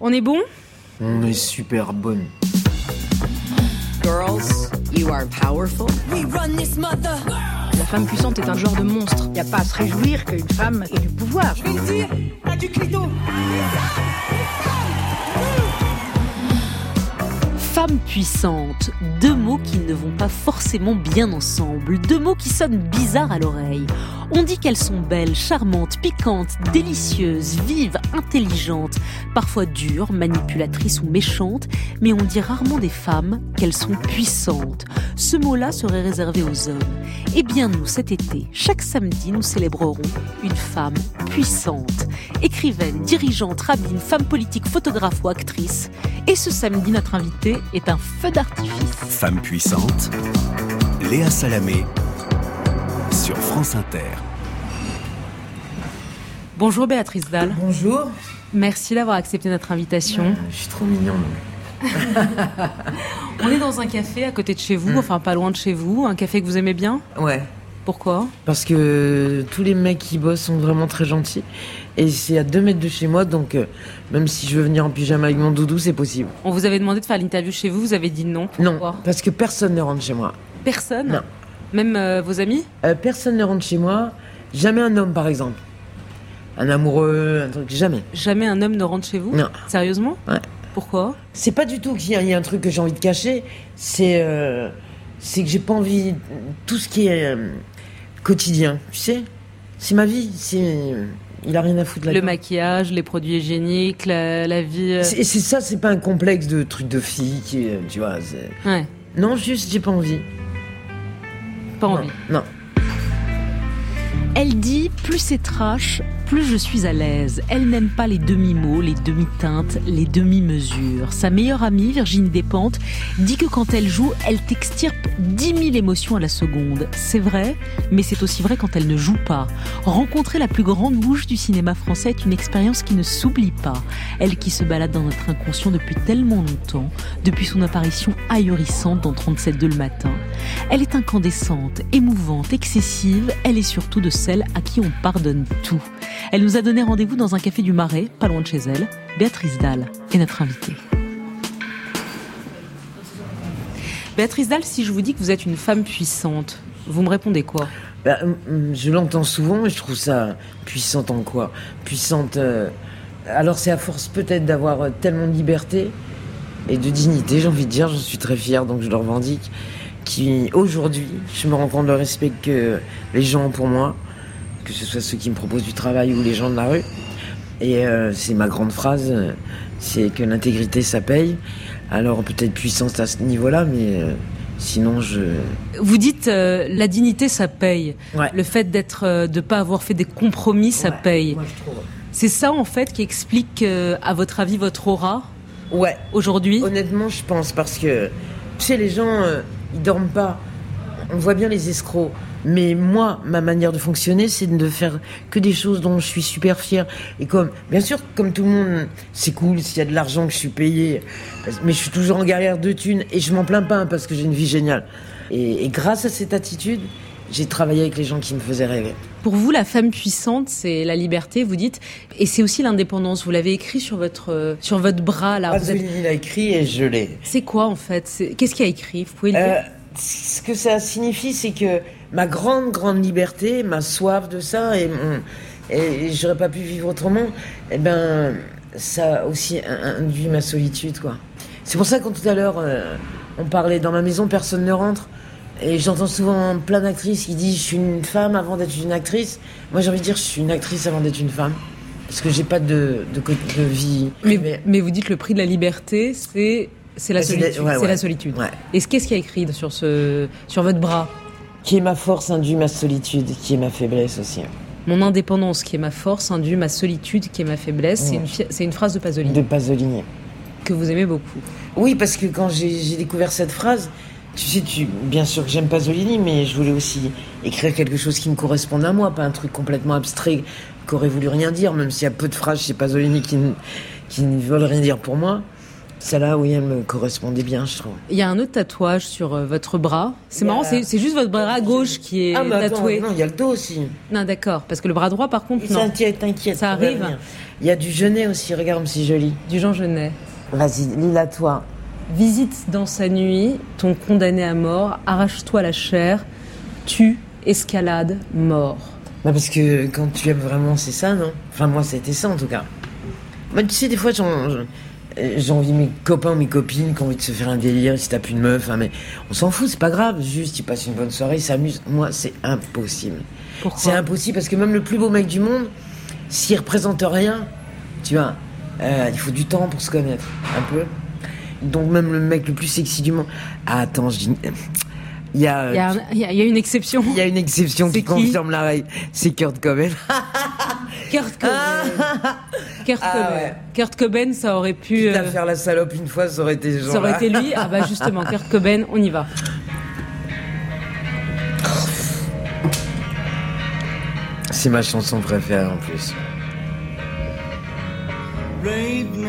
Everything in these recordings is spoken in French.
On est bon? On est super bonne. Girls, you are powerful. La femme puissante est un genre de monstre. Il n'y a pas à se réjouir qu'une femme ait du pouvoir. Femme puissante, deux mots qui ne vont pas forcément bien ensemble, deux mots qui sonnent bizarres à l'oreille. On dit qu'elles sont belles, charmantes, piquantes, délicieuses, vives, intelligentes, parfois dures, manipulatrices ou méchantes, mais on dit rarement des femmes qu'elles sont puissantes. Ce mot-là serait réservé aux hommes. Eh bien nous, cet été, chaque samedi, nous célébrerons une femme puissante. Écrivaine, dirigeante, rabbine, femme politique, photographe ou actrice. Et ce samedi, notre invité est un feu d'artifice. Femme puissante, Léa Salamé sur France Inter. Bonjour Béatrice Dalle. Bonjour. Merci d'avoir accepté notre invitation. Je suis trop mignonne. On est dans un café à côté de chez vous, enfin pas loin de chez vous, un café que vous aimez bien? Ouais. Pourquoi? Parce que tous les mecs qui bossent sont vraiment très gentils. Et c'est à deux mètres de chez moi, donc euh, même si je veux venir en pyjama avec mon doudou, c'est possible. On vous avait demandé de faire l'interview chez vous, vous avez dit non. Non, parce que personne ne rentre chez moi. Personne? Non. Même euh, vos amis Euh, personne ne rentre chez moi. Jamais un homme, par exemple. Un amoureux, un truc, jamais. Jamais un homme ne rentre chez vous Non. Sérieusement Ouais. Pourquoi C'est pas du tout qu'il y, y a un truc que j'ai envie de cacher. C'est euh, c'est que j'ai pas envie. Tout ce qui est quotidien, tu sais C'est ma vie. C'est. Il a rien à foutre Le là-dedans. maquillage, les produits hygiéniques, la, la vie. C'est ça, c'est pas un complexe de truc de fille qui, tu vois. Ouais, Non, juste j'ai pas envie. Pas Non, envie. Non. Elle dit plus c'est trash, plus je suis à l'aise. Elle n'aime pas les demi-mots, les demi-teintes, les demi-mesures. Sa meilleure amie, Virginie Despentes, dit que quand elle joue, elle t'extirpe 10 000 émotions à la seconde. C'est vrai, mais c'est aussi vrai quand elle ne joue pas. Rencontrer la plus grande bouche du cinéma français est une expérience qui ne s'oublie pas. Elle qui se balade dans notre inconscient depuis tellement longtemps, depuis son apparition ahurissante dans 37 le matin. Elle est incandescente, émouvante, excessive, elle est surtout de celles à qui on pardonne tout. Elle nous a donné rendez-vous dans un café du Marais, pas loin de chez elle. Béatrice Dalle est notre invitée. Béatrice Dalle, si je vous dis que vous êtes une femme puissante, vous me répondez quoi? Bah, hum, hum, je l'entends souvent et je trouve ça puissante en quoi? Puissante. euh, Alors c'est à force peut-être d'avoir euh, tellement de liberté et de dignité, j'ai envie de dire, j'en suis très fier donc je le revendique. Qui aujourd'hui, je me rends compte le respect que les gens ont pour moi, que ce soit ceux qui me proposent du travail ou les gens de la rue. Et euh, c'est ma grande phrase, c'est que l'intégrité ça paye. Alors peut-être puissance à ce niveau-là, mais euh, sinon je. Vous dites euh, la dignité, ça paye. Ouais. Le fait d'être, de pas avoir fait des compromis, ça Ouais, paye. moi, je trouve. C'est ça en fait qui explique, à votre avis, votre aura Ouais, aujourd'hui? Honnêtement, je pense parce que tu sais, les gens, ils dorment pas. On voit bien les escrocs. Mais moi, ma manière de fonctionner, c'est de faire que des choses dont je suis super fier. Et comme, bien sûr, comme tout le monde, c'est cool s'il y a de l'argent que je suis payé. Mais je suis toujours en galère de thunes et je m'en plains pas parce que j'ai une vie géniale. Et, et grâce à cette attitude, j'ai travaillé avec les gens qui me faisaient rêver. Pour vous, la femme puissante, c'est la liberté, vous dites, et c'est aussi l'indépendance. Vous l'avez écrit sur votre euh, sur votre bras là. Vous êtes- Pasolini l'a écrit et je l'ai. C'est quoi en fait? Qu'est-ce qu'il a écrit? Vous pouvez le Euh, dire ce que ça signifie, c'est que ma grande, grande liberté, ma soif de ça, et, et j'aurais pas pu vivre autrement, eh ben, ça a aussi in- induit ma solitude, quoi. C'est pour ça que tout à l'heure, euh, on parlait dans ma maison, personne ne rentre. Et j'entends souvent plein d'actrices qui disent Je suis une femme avant d'être une actrice. Moi, j'ai envie de dire Je suis une actrice avant d'être une femme. Parce que j'ai pas de, de, de vie. mais, mais vous dites le prix de la liberté, c'est c'est la solitude. ouais, la solitude. Ouais. Et qu'est-ce qu'il y a écrit sur ce sur votre bras Qui est ma force induit ma solitude, qui est ma faiblesse aussi. Mon indépendance qui est ma force induit ma solitude qui est ma faiblesse. C'est une, phrase de Pasolini De Pasolini. que vous aimez beaucoup. Oui, parce que quand j'ai découvert cette phrase, tu sais, tu, bien sûr que j'aime Pasolini, mais je voulais aussi écrire quelque chose qui me corresponde à moi, pas un truc complètement abstrait qui aurait voulu rien dire, même s'il y a peu de phrases chez Pasolini qui ne veulent rien dire pour moi. Celle-là, oui, elle me correspondait bien, je trouve. Il y a un autre tatouage sur euh, votre bras. C'est marrant, c'est juste votre bras gauche qui est ah, attends, tatoué. non, il y a le dos aussi. Non, d'accord. Parce que le bras droit, par contre, non. T'inquiète. Ça arrive. Il y a du genêt aussi, regarde, c'est joli. Du Jean Genet. Vas-y, lis-la toi. Visite dans sa nuit ton condamné à mort, arrache-toi la chair, tue, escalade, mort. Bah parce que quand tu aimes vraiment, c'est ça, non? Enfin, moi, c'était ça en tout cas. Moi, tu sais, des fois, j'en- j'ai envie mes copains ou mes copines qui ont envie de se faire un délire, ils se tapent une meuf, hein, mais on s'en fout, c'est pas grave. Juste, ils passent une bonne soirée, ils s'amusent. Moi, c'est impossible. Pourquoi C'est impossible parce que même le plus beau mec du monde, s'il représente rien, tu vois, euh, il faut du temps pour se connaître, un peu. Donc même le mec le plus sexy du monde. Ah, attends, je dis. Il y a, Il y, a un- il y a- il y a une exception. il y a une exception qui qui confirme la règle. C'est Kurt Cobain. Kurt Cobain. Kurt Ah, Cobain. ouais. Kurt Cobain, ça aurait pu. Quitte à euh, faire la salope une fois, ça aurait été ce ça aurait été lui. Ah bah justement, Kurt Cobain, on y va. C'est ma chanson préférée en plus. Rape me.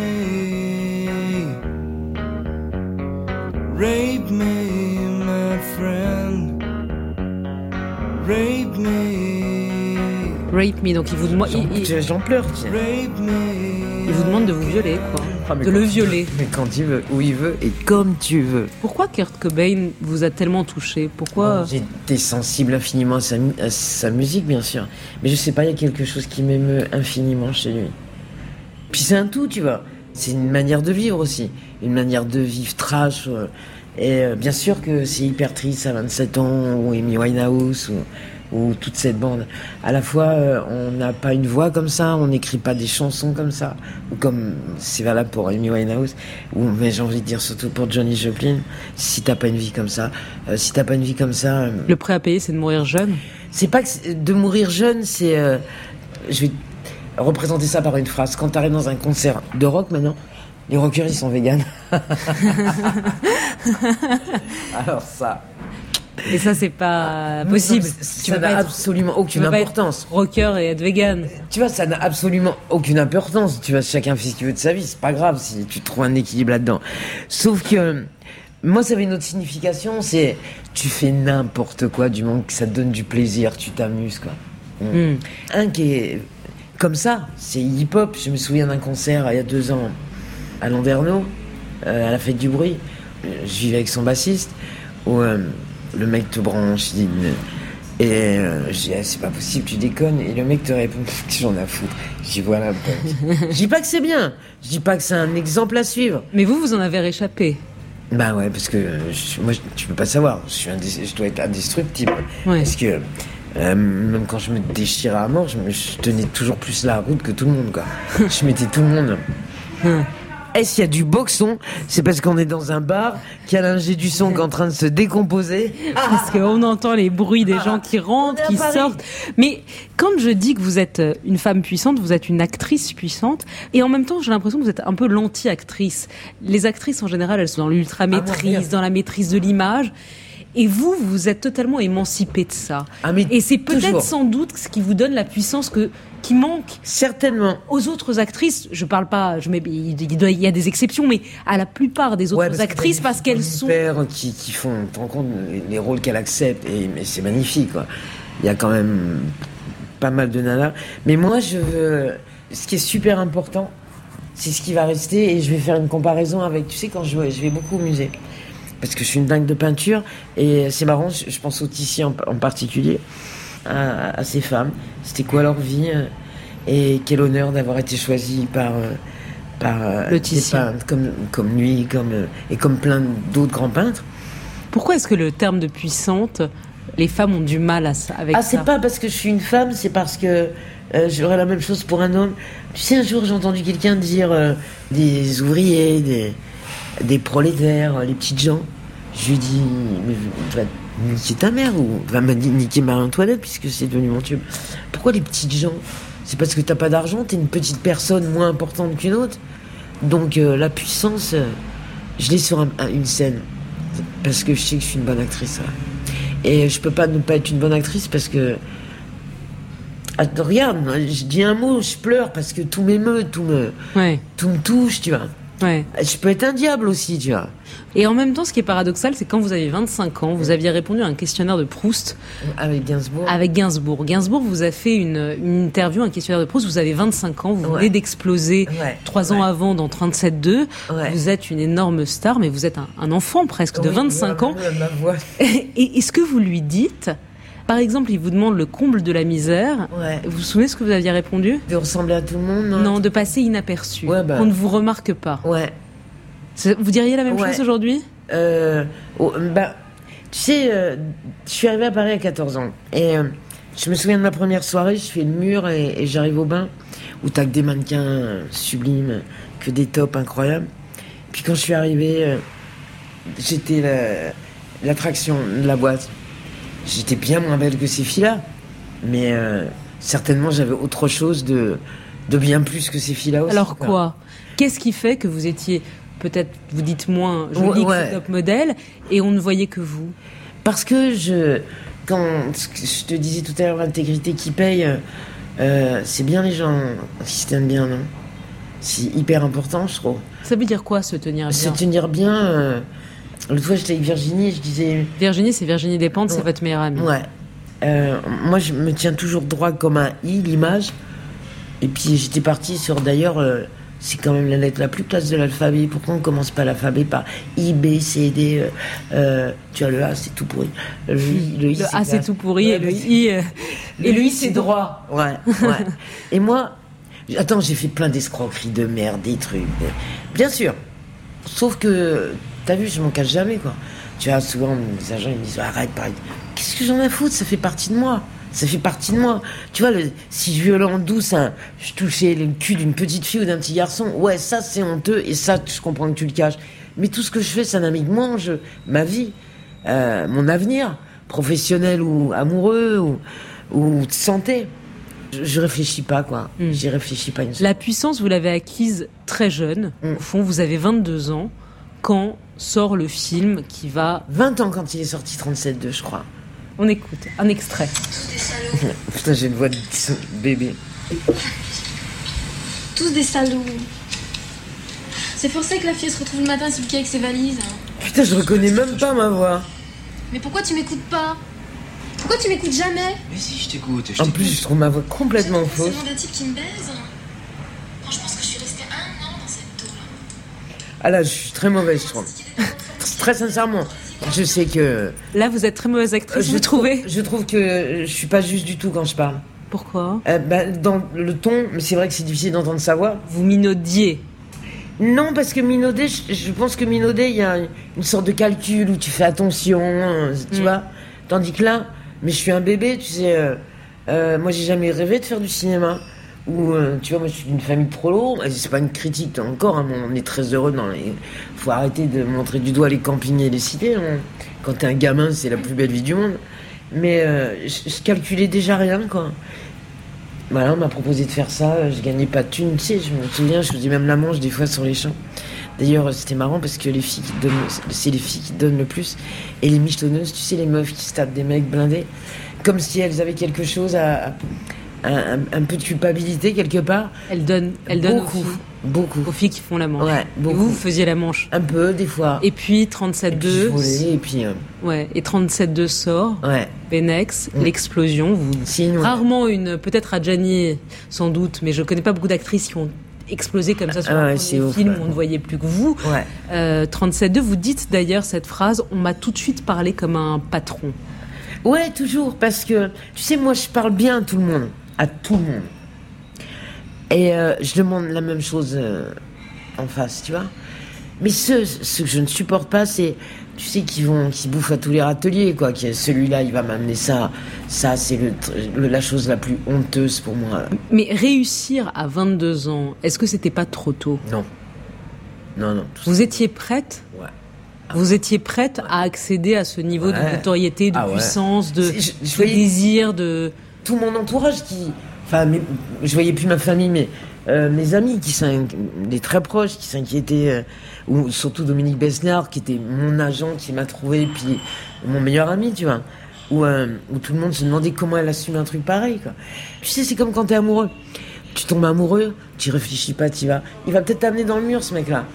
Rape me, friend. Rape me. Rape me, donc il vous demande, J'en il, il- j'en pleure, tiens. Rape me. il vous demande de vous violer, quoi. Ah, de le violer. Mais quand il veut, où il veut et comme tu veux. Pourquoi Kurt Cobain vous a tellement touché? Pourquoi J'étais sensible infiniment à sa, à sa musique, bien sûr. Mais je sais pas, il y a quelque chose qui m'émeut infiniment chez lui. Puis c'est un tout, tu vois. C'est une manière de vivre aussi. Une manière de vivre trash. euh, Et euh, bien sûr que c'est hyper triste à 27 ans, ou Amy Winehouse, ou, ou toute cette bande. À la fois, euh, on n'a pas une voix comme ça, on n'écrit pas des chansons comme ça, ou comme c'est valable pour Amy Winehouse, ou mais j'ai envie de dire surtout pour Johnny Joplin. Si t'as pas une vie comme ça, euh, si t'as pas une vie comme ça, Le prêt à payer, c'est de mourir jeune c'est pas que de mourir jeune, c'est. je vais représenter ça par une phrase. Quand t'arrives dans un concert de rock maintenant, les rockers ils sont véganes. Alors ça. Et ça, c'est pas possible. Non, mais Tu Ça n'a absolument tu aucune peux pas être importance. rocker et être vegan. Tu vois, ça n'a absolument aucune importance. Tu vois, chacun fait ce qu'il veut de sa vie. C'est pas grave si tu trouves un équilibre là-dedans. Sauf que moi, ça avait une autre signification. C'est tu fais n'importe quoi du moment que ça te donne du plaisir, tu t'amuses, quoi. Hmm. Un qui est comme ça, c'est hip-hop. Je me souviens d'un concert il y a deux ans à Landerneau, euh, à la fête du bruit. Je vivais avec son bassiste, où euh, le mec te branche, il dit, et euh, je dis, Ah, c'est pas possible, tu déconnes. Et le mec te répond, j'en ai à foutre? Je dis, voilà. Je dis pas que c'est bien, je dis pas que c'est un exemple à suivre. Mais vous, vous en avez réchappé. Bah ouais, parce que je- moi, je- tu peux pas savoir, je, suis indé- je dois être indestructible. Ouais. Parce que euh, même quand je me déchirais à mort, je, me- je tenais toujours plus la route que tout le monde, quoi. je mettais tout le monde. Est-ce qu'il y a du boxon? C'est parce qu'on est dans un bar, qu'il y a l'ingé du son qui est en train de se décomposer. Parce qu'on entend les bruits des gens qui rentrent, qui sortent. Mais quand je dis que vous êtes euh, une femme puissante, vous êtes une actrice puissante. Et en même temps, j'ai l'impression que vous êtes un peu l'anti-actrice. Les actrices, en général, elles sont dans Ah, l'ultra-maîtrise, dans la maîtrise de l'image. Et vous, vous êtes totalement émancipée de ça. Ah, Et c'est peut-être sans doute ce qui vous donne la puissance que, qui manque Certainement. aux autres actrices. Je parle pas, je mets, il y a des exceptions, mais à la plupart des autres Ouais, parce actrices que parce qu'elles sont. Qui, qui font, tu compte, les- les rôles qu'elle accepte, et mais c'est magnifique, quoi. Il y a quand même pas mal de nanas. Mais moi, je veux. Ce qui est super important, c'est ce qui va rester, et je vais faire une comparaison avec. Tu sais, quand je, je vais beaucoup au musée, parce que je suis une dingue de peinture, et c'est marrant, je, pense aux Tissier en, en particulier, à, à ces femmes. C'était quoi leur vie, euh, et quel honneur d'avoir été choisie par. euh, par euh, Le des peintres comme, comme lui comme, et comme plein d'autres grands peintres. Pourquoi est-ce que le terme de puissante, les femmes ont du mal à ça, avec Ah, ça c'est pas parce que je suis une femme, c'est parce que euh, j'aurais la même chose pour un homme. Tu sais, un jour, j'ai entendu quelqu'un dire euh, des ouvriers, des, des prolétaires, euh, les petites gens. Je lui dis, mais va niquer ta mère ou va niquer Marie-Antoinette puisque c'est devenu mon tube. Pourquoi les petites gens? C'est parce que t'as pas d'argent, t'es une petite personne moins importante qu'une autre. Donc euh, la puissance, euh, je l'ai sur un- un- une scène parce que je sais que je suis une bonne actrice. ouais. Et je peux pas ne pas être une bonne actrice parce que. Attends, regarde, je dis un mot, je pleure parce que tout m'émeut, tout me, Ouais. tout me touche, tu vois. Ouais. Je peux être un diable aussi, tu vois. Et en même temps, ce qui est paradoxal, c'est quand vous avez 25 ans, vous aviez répondu à un questionnaire de Proust Avec Gainsbourg. avec Gainsbourg. Gainsbourg vous a fait une, une interview, un questionnaire de Proust. Vous avez 25 ans, vous Ouais. venez d'exploser trois ans avant dans 37.2. Ouais. Vous êtes une énorme star, mais vous êtes un, un enfant presque de Oui, 25 ans. ma- voix. Et est-ce que vous lui dites, par exemple, il vous demande le comble de la misère. Ouais. Vous vous souvenez ce que vous aviez répondu? De ressembler à tout le monde, non Non, de passer inaperçu. Ouais, bah. On ne vous remarque pas. Ouais. Vous diriez la même Ouais. chose aujourd'hui? Euh, oh, bah, tu sais, euh, je suis arrivée à Paris à 14 ans. Et euh, je me souviens de ma première soirée, je fais le mur et, et j'arrive au bain, où t'as que des mannequins euh, sublimes, que des tops incroyables. Puis quand je suis arrivée, j'étais la- l'attraction de la boîte. J'étais bien moins belle que ces filles-là. Mais euh, certainement, j'avais autre chose de, de bien plus que ces filles-là aussi. Alors quoi Qu'est-ce qui fait que vous étiez peut-être, vous dites moins jolie Ouais, ouais. que top modèle et on ne voyait que vous? Parce que je, quand je te disais tout à l'heure, l'intégrité qui paye, euh, c'est bien les gens qui se tiennent bien, non? C'est hyper important, je trouve. Ça veut dire quoi se tenir bien? Se tenir bien. Euh, L'autre fois, j'étais avec Virginie, je disais, Virginie, c'est Virginie Despentes, c'est votre meilleure amie. ouais. Euh, moi, je me tiens toujours droit comme un i, l'image. Et puis, j'étais partie sur d'ailleurs. euh, c'est quand même la lettre la plus classe de l'alphabet. Pourquoi on commence pas l'alphabet par I, B, C, D euh, euh, Tu as le A, c'est tout pourri. Le, I, le I, Le A, c'est tout pourri Ouais, et le I, euh, et le I, c'est droit. Ouais, ouais. Et moi, attends, j'ai fait plein d'escroqueries de merde, des trucs. Bien sûr. Sauf que, t'as vu, je m'en cache jamais, quoi. Tu vois, souvent, les agents, ils me disent, arrête, arrête. Qu'est-ce que j'en ai à foutre? Ça fait partie de moi. Ça fait partie de moi. Tu vois, le, si je violais en douce, un- je touchais le cul d'une petite fille ou d'un petit garçon, ouais, ça, c'est honteux, et ça, je comprends que tu le caches. Mais tout ce que je fais, ça n'a mis que moi jeu. Ma vie, euh, mon avenir, professionnel ou amoureux, ou, ou de santé. Je, je réfléchis pas, quoi. Mm. J'y réfléchis pas une seconde. La puissance, vous l'avez acquise très jeune. Mm. Au fond, vous avez 22 ans quand sort le film qui va... 20 ans quand il est sorti, 37.2, je crois. On écoute un extrait. Putain, j'ai une voix de bébé. Tous des salauds. C'est pour ça que la fille se retrouve le matin sur le quai avec ses valises. Putain, je reconnais même pas ma voix. Mais pourquoi tu m'écoutes pas? Pourquoi tu m'écoutes jamais? Mais si, je t'écoute. je En plus, je trouve ma voix complètement C'est fausse. le nom d'un type qui me baise. Quand je pense que je suis restée un an dans cette tour. Ah là, je suis très mauvaise, je trouve. Très sincèrement. Je sais que. Là, vous êtes très mauvaise actrice, je vous trouvez trouve- Je trouve que je suis pas juste du tout quand je parle. Pourquoi Euh, bah, dans le ton, mais c'est vrai que c'est difficile d'entendre sa voix. Vous minaudiez. Non, parce que minaudet, je, je pense que minaudet, il y a une sorte de calcul où tu fais attention, euh, tu Mm. vois. Tandis que là, mais je suis un bébé, tu sais. euh, euh, moi, j'ai jamais rêvé de faire du cinéma. Ou, euh, tu vois, moi, je suis d'une famille de C'est pas une critique encore, hein, on est très heureux dans les. Faut arrêter de montrer du doigt les campings et les cités. hein. Quand t'es un gamin, c'est la plus belle vie du monde. Mais euh, je, je calculais déjà rien, quoi. Voilà, on m'a proposé de faire ça, euh, je gagnais pas de thunes, tu sais, je me souviens, je faisais même la manche des fois sur les champs. D'ailleurs, euh, c'était marrant parce que les filles qui donnent, c'est les filles qui donnent le plus. Et les michetonneuses, tu sais, les meufs qui se tapent des mecs blindés, comme si elles avaient quelque chose à. Un, peu de culpabilité quelque part. Elle donne, elle donne beaucoup, aux filles, beaucoup. aux filles qui font la manche. Ouais, Et vous, vous faisiez la manche. Un peu, des fois. Et puis Et puis, je 37.2, volais, et puis. euh, ouais, et 37.2 sort, ouais. Benex, l'explosion. Vous rarement une, peut-être Adjani sans doute, mais je connais pas beaucoup d'actrices qui ont explosé comme ça sur Ah un ouais, ouf, film ouais. où on ne voyait plus que vous. Ouais. Euh, 37.2, vous dites d'ailleurs cette phrase, on m'a tout de suite parlé comme un patron. Ouais, toujours, parce que, tu sais, moi, je parle bien à tout le monde. À tout le monde. Et euh, je demande la même chose euh, en face, tu vois. Mais ce, ce que je ne supporte pas, c'est, tu sais, qui vont, qui bouffent à tous les râteliers, quoi. Qui, celui-là, il va m'amener ça. Ça, c'est le, la chose la plus honteuse pour moi. Mais réussir à 22 ans, est-ce que c'était pas trop tôt? Non. Non, non. ça. Vous étiez prête? Ouais. Vous étiez prête à accéder à ce niveau de notoriété, de Ah ouais. puissance, de, je- je de voyais- désir, de... tout mon entourage qui. Enfin, mes- je voyais plus ma famille, mais euh, mes amis qui sont des très proches, qui s'inquiétaient, euh, ou surtout Dominique Besnard, qui était mon agent, qui m'a trouvé, puis mon meilleur ami, tu vois. Où, euh, où tout le monde se demandait comment elle assume un truc pareil, quoi. Tu sais, c'est comme quand t'es amoureux. Tu tombes amoureux, tu réfléchis pas, tu vas. Il va peut-être t'amener dans le mur, ce mec-là.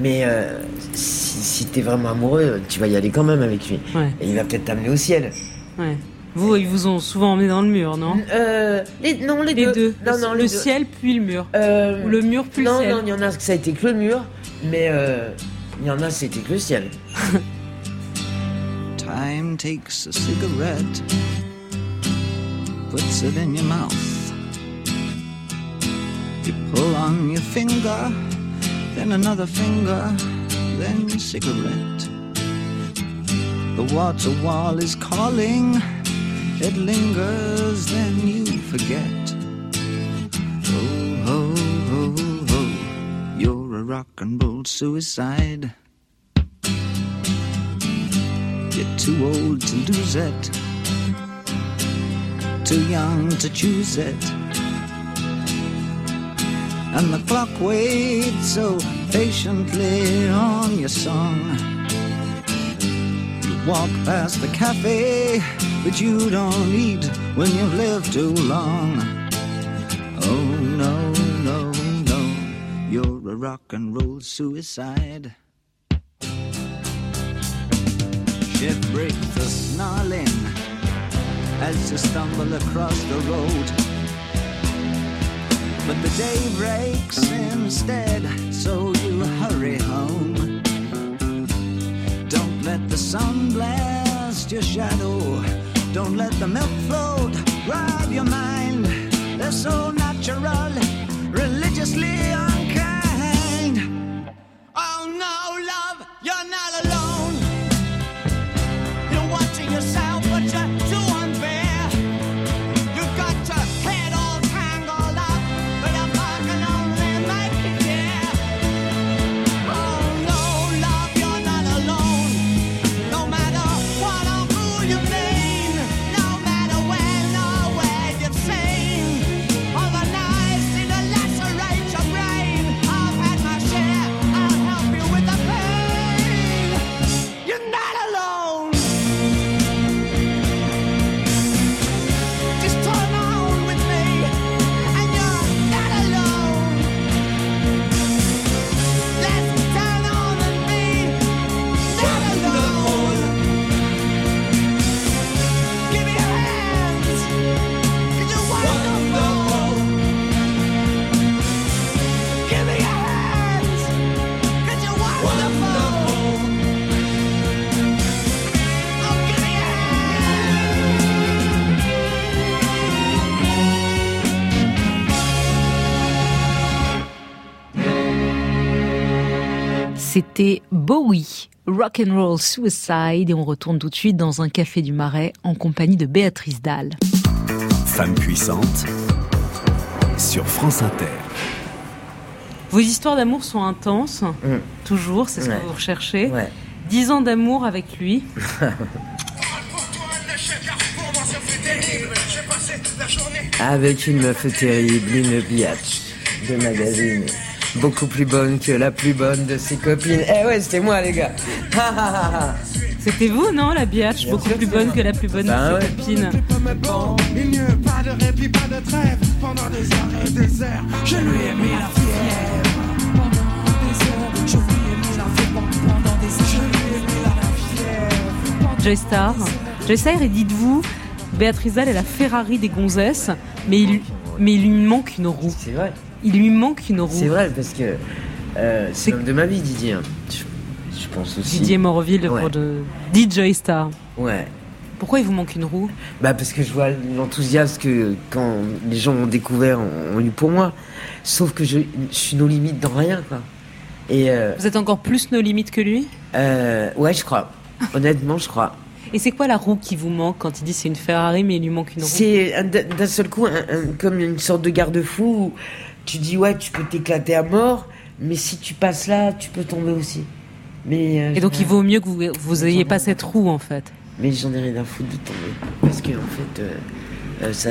Mais euh, si, si t'es vraiment amoureux, tu vas y aller quand même avec lui. Ouais, Et il va peut-être t'amener au ciel. ouais. Vous, ils vous ont souvent emmené dans le mur, non Euh, les, non, les, Les deux. Non, le non, le les deux. ciel puis le mur. Euh, Ou le mur puis non, le ciel. non, il y en a que ça a été que le mur, mais euh, il y en a c'était que le ciel. Time takes a cigarette, puts it in your mouth. You pull on your finger, then another finger, then cigarette. The water wall is calling, it lingers, then you forget. Oh, oh, oh, oh, you're a rock and roll suicide. You're too old to lose it, too young to choose it. And the clock waits so patiently on your song. You walk past the cafe, but you don't eat when you've lived too long. Oh no, no, no, you're a rock and roll suicide. Ship breaks a snarling as you stumble across the road. But the day breaks instead, so you hurry home. Don't let the sun blast your shadow. Don't let the milk float rob your mind. They're so natural, religiously C'était Bowie, Rock and Roll Suicide, et on retourne tout de suite dans un café du Marais en compagnie de Béatrice Dalle. Femme puissante sur France Inter. Vos histoires d'amour sont intenses, Mm. toujours, c'est ce Ouais. que vous recherchez. Ouais. Dix ans d'amour avec lui. Avec une meuf terrible, une biatch de magazine. Beaucoup plus bonne que la plus bonne de ses copines. Eh ouais, c'était moi, les gars. C'était vous, non, la biatch? Bien Beaucoup plus bonne que la plus bonne Ben de ouais. ses copines. Bon, milieu, pas de répit, pas de trêve. Pendant des heures et des heures, je lui ai mis la fièvre. Pendant des heures, je lui ai mis la fièvre. Pendant des heures, je lui ai mis la fièvre. Joy Star. Joy Star, et dites-vous, Béatrice Dalle est la Ferrari des gonzesses, mais il, mais il lui manque une roue. C'est vrai. Il lui manque une roue. C'est vrai, parce que euh, C'est- l'homme de ma vie, Didier. hein. Je, je pense aussi. Didier Morville Ouais. pour de... Joy Star. Ouais. Pourquoi il vous manque une roue? Bah parce que je vois l'enthousiasme que quand les gens ont découvert ont, eu pour moi. Sauf que je, je suis nos limites dans rien, quoi. Et euh, Vous êtes encore plus nos limites que lui? Euh, ouais, je crois. Honnêtement, je crois. Et c'est quoi la roue qui vous manque quand il dit c'est une Ferrari mais il lui manque une roue? C'est un- d'un d'un seul coup un- un- comme une sorte de garde-fou où tu dis ouais, tu peux t'éclater à mort, mais si tu passes là, tu peux tomber aussi. Mais euh, Et donc il vaut mieux que vous, vous ayez pas cette roue en fait. Mais j'en ai rien à foutre de tomber parce que en fait, euh, euh, ça,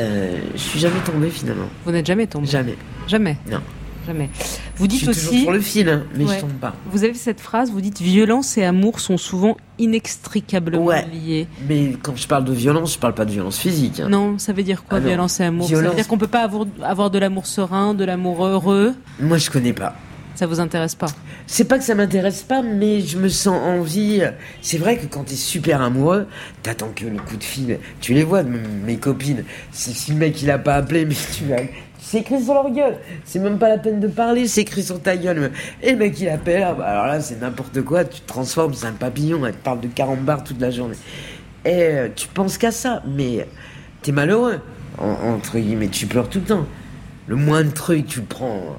je suis jamais tombé finalement. Vous n'êtes jamais tombé Jamais. Jamais Non. Jamais. Vous Je dites suis toujours aussi, sur le fil, mais Ouais. je tombe pas. vous avez cette phrase, vous dites violence et amour sont souvent inextricablement Ouais. liés. Mais quand je parle de violence, je parle pas de violence physique. hein. Non, ça veut dire quoi Ah violence et amour? Ça Violence. veut dire qu'on peut pas avoir, avoir de l'amour serein, de l'amour heureux? Moi, je connais pas. Ça vous intéresse pas C'est pas que ça m'intéresse pas, mais je me sens envie. C'est vrai que quand t'es super amoureux, t'attends que le coup de fil. Tu les vois, mes copines. Si, le mec il a pas appelé, mais tu vas. C'est écrit sur leur gueule. C'est même pas la peine de parler, c'est écrit sur ta gueule. Et le mec il appelle, ah bah alors là c'est n'importe quoi. Tu te transformes, c'est un papillon. Elle te parle de carambar toute la journée. Et euh, tu penses qu'à ça, mais t'es malheureux. En- entre guillemets, tu pleures tout le temps. Le moindre truc, tu prends.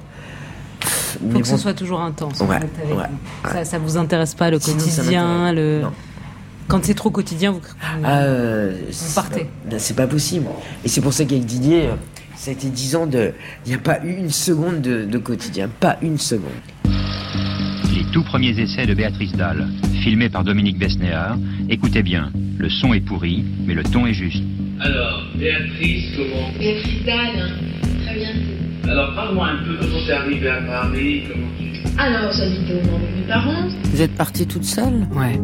Pff, Faut que bon, ce soit toujours intense. en Ouais, fait, avec ouais, vous. Ça, ça vous intéresse pas le quotidien, le. Non. Quand c'est trop quotidien, vous. Ah, euh, c'est partez. pas- C'est pas possible. Et c'est pour ça qu'avec Didier, euh, ça a été dix ans de. Il n'y a pas eu une seconde de, de quotidien. Pas une seconde. Les tout premiers essais de Béatrice Dalle, filmés par Dominique Besnéard. Écoutez bien, le son est pourri, mais le ton est juste. Alors, Béatrice, comment? Béatrice Dalle, hein. très bien. Alors, parle-moi un peu comment t'es arrivée à Paris, comment tu... Alors, j'habite au nom de mes parents. Vous êtes partie toute seule Ouais.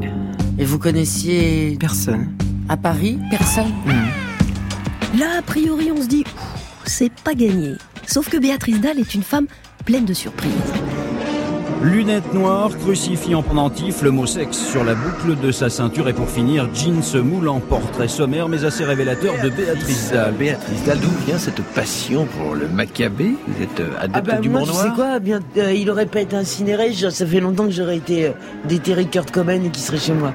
Et vous connaissiez Personne. à Paris personne Là, a priori, on se dit, c'est pas gagné. Sauf que Béatrice Dalle est une femme pleine de surprises. Lunettes noires, crucifix en pendentif, le mot sexe sur la boucle de sa ceinture et pour finir, jeans moulant portrait sommaire mais assez révélateur de Béatrice Dalle. Béatrice Dalle, d'où vient cette passion pour le macabé Vous êtes euh, adepte Ah bah du moi, monde tu sais noir quoi? Bien, euh, Il aurait pas été incinéré. ça fait longtemps que j'aurais été euh, déterré Kurt Cobain et qu'il serait chez moi.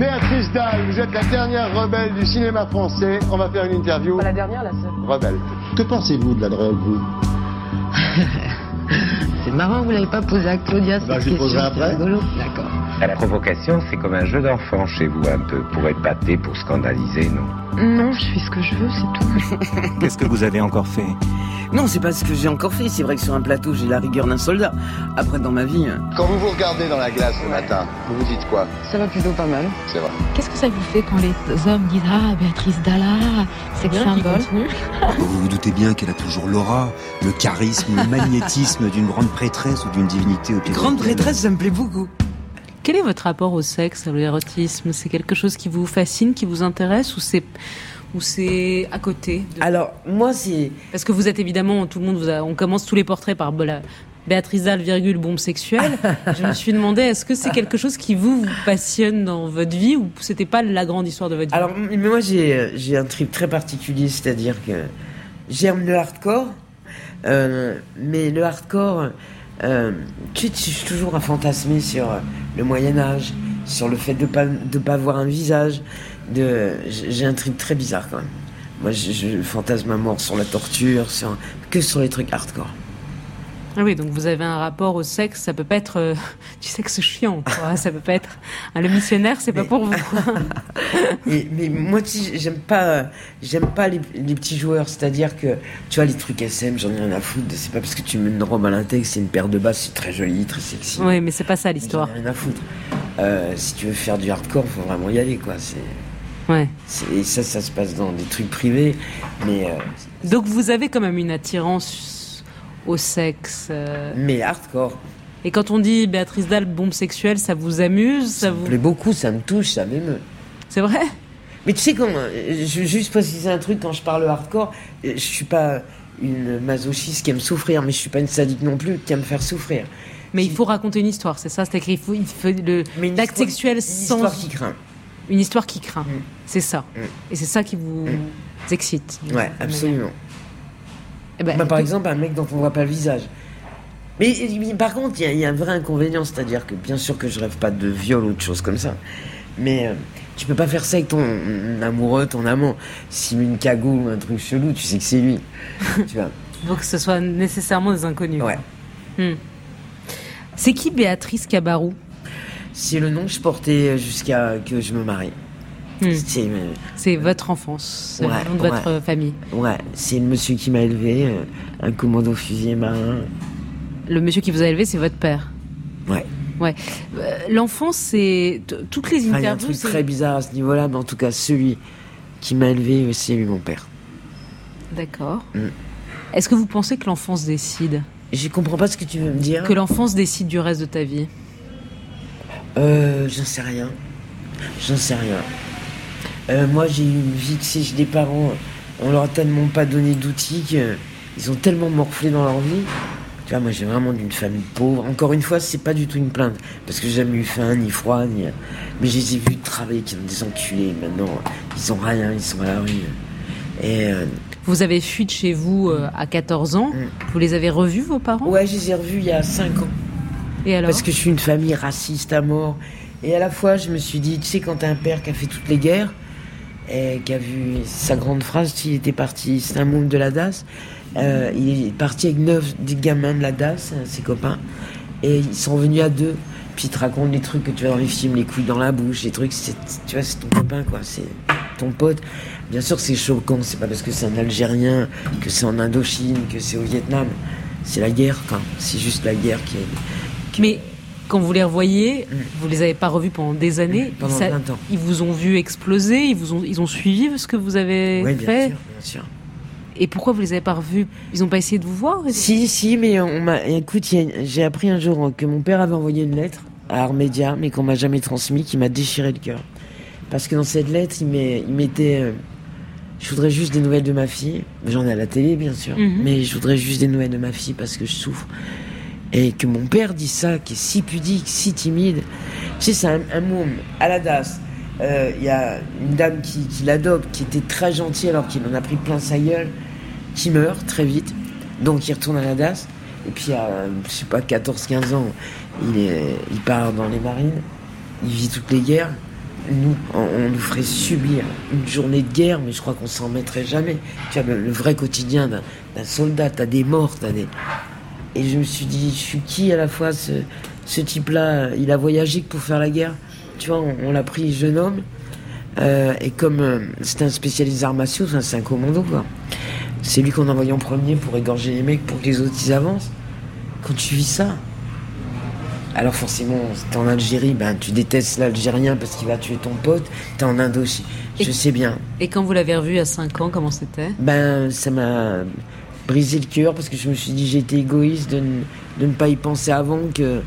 Béatrice Dalle, vous êtes la dernière rebelle du cinéma français. On va faire une interview. la dernière, la seule. Rebelle. Que pensez-vous de la drogue, vous? C'est marrant, vous l'avez pas posé à Claudia. Bah, je poserai question, après. D'accord. La provocation, c'est comme un jeu d'enfant chez vous, un peu. Pour épater, pour scandaliser, non? Non, je fais ce que je veux, c'est tout. Qu'est-ce que vous avez encore fait? Non, c'est pas ce que j'ai encore fait. C'est vrai que sur un plateau, j'ai la rigueur d'un soldat. Après, dans ma vie. euh, Quand vous vous regardez dans la glace le matin, vous vous dites quoi? Ça va plutôt pas mal. C'est vrai. Qu'est-ce que ça vous fait quand les hommes disent Ah, Béatrice Dalla, c'est bien qu'il symbole. Vous vous doutez bien qu'elle a toujours l'aura, le charisme, le magnétisme d'une grande prêtresse ou d'une divinité au pied de Grande prêtresse, ça me plaît beaucoup. Quel est votre rapport au sexe, à l'érotisme? C'est quelque chose qui vous fascine, qui vous intéresse, ou c'est ou c'est à côté de- Alors, moi, c'est. Parce que vous êtes évidemment, tout le monde, vous a- on commence tous les portraits par voilà, Béatrice Dalle, virgule, bombe sexuelle. Je me suis demandé, est-ce que c'est quelque chose qui vous, vous passionne dans votre vie ou c'était pas la grande histoire de votre vie? Alors, moi, j'ai j'ai un trip très particulier, c'est-à-dire que j'aime le hardcore, euh, mais le hardcore, euh, tu suis toujours à fantasmer sur euh, le Moyen-Âge, sur le fait de pas, de pas avoir un visage. de J'ai un trip très bizarre quand même. Moi, je, je fantasme à mort sur la torture, sur, que sur les trucs hardcore. Ah oui, donc vous avez un rapport au sexe, ça peut pas être euh, du sexe chiant, quoi. ça peut pas être. Ah, le missionnaire, c'est pas pour vous. Et- mais moi, j'aime pas, j'aime pas les, les petits joueurs. C'est-à-dire que, tu vois, les trucs SM, j'en ai rien à foutre. C'est pas parce que tu mets une robe à l'index, c'est une paire de basses, c'est très joli, très sexy. oui, mais c'est pas ça l'histoire. J'en ai rien à foutre. Euh, si tu veux faire du hardcore, faut vraiment y aller, quoi. C'est, Ouais. et ça, ça se passe dans des trucs privés. Mais, euh, Donc vous avez quand même une attirance au sexe. euh, mais hardcore. Et quand on dit Béatrice Dalle, bombe sexuelle, ça vous amuse Ça Ça vous. me plaît beaucoup, ça me touche, ça m'émeut. C'est vrai? Mais tu sais comment Je veux juste préciser un truc quand je parle hardcore. euh, Je suis pas une masochiste qui aime souffrir, mais je suis pas une sadique non plus qui aime faire souffrir. Mais il faut raconter une histoire, c'est ça C'est écrit. Il faut, il faut le l'acte sexuel une sans. histoire qui craint. Une histoire qui craint. C'est ça. Mm. Et c'est ça qui vous excite. d'une Ouais, absolument. manière. Ben, Moi, par exemple, un mec dont on voit pas le visage. Mais, mais par contre, il y a- il y, a un vrai inconvénient, c'est-à-dire que bien sûr que je rêve pas de viol ou de choses comme ça, mais euh, tu peux pas faire ça avec ton amoureux, ton amant. S'il met une cagoule ou un truc chelou, tu sais que c'est lui. tu vois. Il faut que ce soit nécessairement des inconnus. Ouais. Hmm. C'est qui Béatrice Cabarou? C'est le nom que je portais jusqu'à que je me marie. Hmm. C'est euh, votre enfance, c'est Ouais, le nom de ouais. votre famille. ouais, c'est le monsieur qui m'a élevé, euh, un commando fusilier marin. Le monsieur qui vous a élevé, c'est votre père. Ouais. Ouais. Euh, L'enfance, c'est toutes les Enfin, il y a un interviews. truc très bizarre à ce niveau-là, mais en tout cas, celui qui m'a élevé, c'est lui mon père. D'accord. Mm. Est-ce que vous pensez que l'enfance décide? Je comprends pas ce que tu veux me dire. Que l'enfance décide du reste de ta vie? Euh, j'en sais rien. J'en sais rien. Euh, moi, j'ai eu une vie, sais, j'ai des parents, on leur a tellement pas donné d'outils qu'ils ont tellement morflé dans leur vie Tu vois, moi, j'ai vraiment d'une famille pauvre. Encore une fois, c'est pas du tout une plainte. Parce que j'ai jamais eu faim, ni froid, ni. Mais je les ai vus travailler, qui sont des enculés. Maintenant, ils ont rien, ils sont à la rue. Et. euh, Vous avez fui de chez vous euh, à 14 ans. Vous les avez revus, vos parents? Ouais, je les ai revus il y a 5 ans. Et alors? Parce que je suis une famille raciste à mort. Et à la fois, je me suis dit, tu sais, quand t'as un père qui a fait toutes les guerres, qui a vu sa grande phrase, il était parti, c'est un membre de la DAS, euh, il est parti avec neuf des gamins de la DAS, ses copains, et ils sont revenus à deux. Puis ils te racontent les trucs que tu vois dans les films, les couilles dans la bouche, les trucs, tu vois, c'est ton copain, quoi, c'est ton pote. Bien sûr, c'est choquant, c'est pas parce que c'est un Algérien, que c'est en Indochine, que c'est au Vietnam. C'est la guerre, quoi. C'est juste la guerre qui est. Mais quand vous les revoyez, vous les avez pas revus pendant des années. Pendant Ça- 20 ans. Ils vous ont vu exploser, ils vous ont, ils ont suivi ce que vous avez bien fait. sûr, bien sûr. Et pourquoi vous les avez pas revus? Ils ont pas essayé de vous voir Si, si, mais on m'a. Écoute, j'ai appris un jour que mon père avait envoyé une lettre à Armédia, mais qu'on m'a jamais transmis, qui m'a déchiré le cœur. Parce que dans cette lettre, il il mettait. euh, je voudrais juste des nouvelles de ma fille. J'en ai à la télé, bien sûr. Mhm. Mais je voudrais juste des nouvelles de ma fille parce que je souffre. Et que mon père dit ça, qui est si pudique, si timide. Tu sais, c'est un, un môme à la DAS. Euh, Il y a une dame qui, l'adopte, qui était très gentille alors qu'il en a pris plein sa gueule, qui meurt très vite. Donc il retourne à la DAS. Et puis à, je sais pas, 14-15 ans, il, part dans les marines. Il vit toutes les guerres. Nous, on, nous ferait subir une journée de guerre, mais je crois qu'on s'en mettrait jamais. Tu vois, le, vrai quotidien d'un d'un soldat, t'as des morts, t'as des... Et je me suis dit, je suis qui à la fois ce, ce type-là Il a voyagé que pour faire la guerre. Tu vois, on, on l'a pris jeune homme. Euh, et comme euh, c'était un spécialiste d'arts martiaux, c'est un commando, quoi. C'est lui qu'on envoyait en premier pour égorger les mecs pour que les autres ils avancent. Quand tu vis ça, alors forcément, t'es en Algérie, ben tu détestes l'Algérien parce qu'il va tuer ton pote. T'es en Indochine, je sais bien. Et quand vous l'avez revu à 5 ans, comment c'était? Ben ça m'a brisé le cœur parce que je me suis dit j'étais égoïste de, ne- de ne pas y penser avant que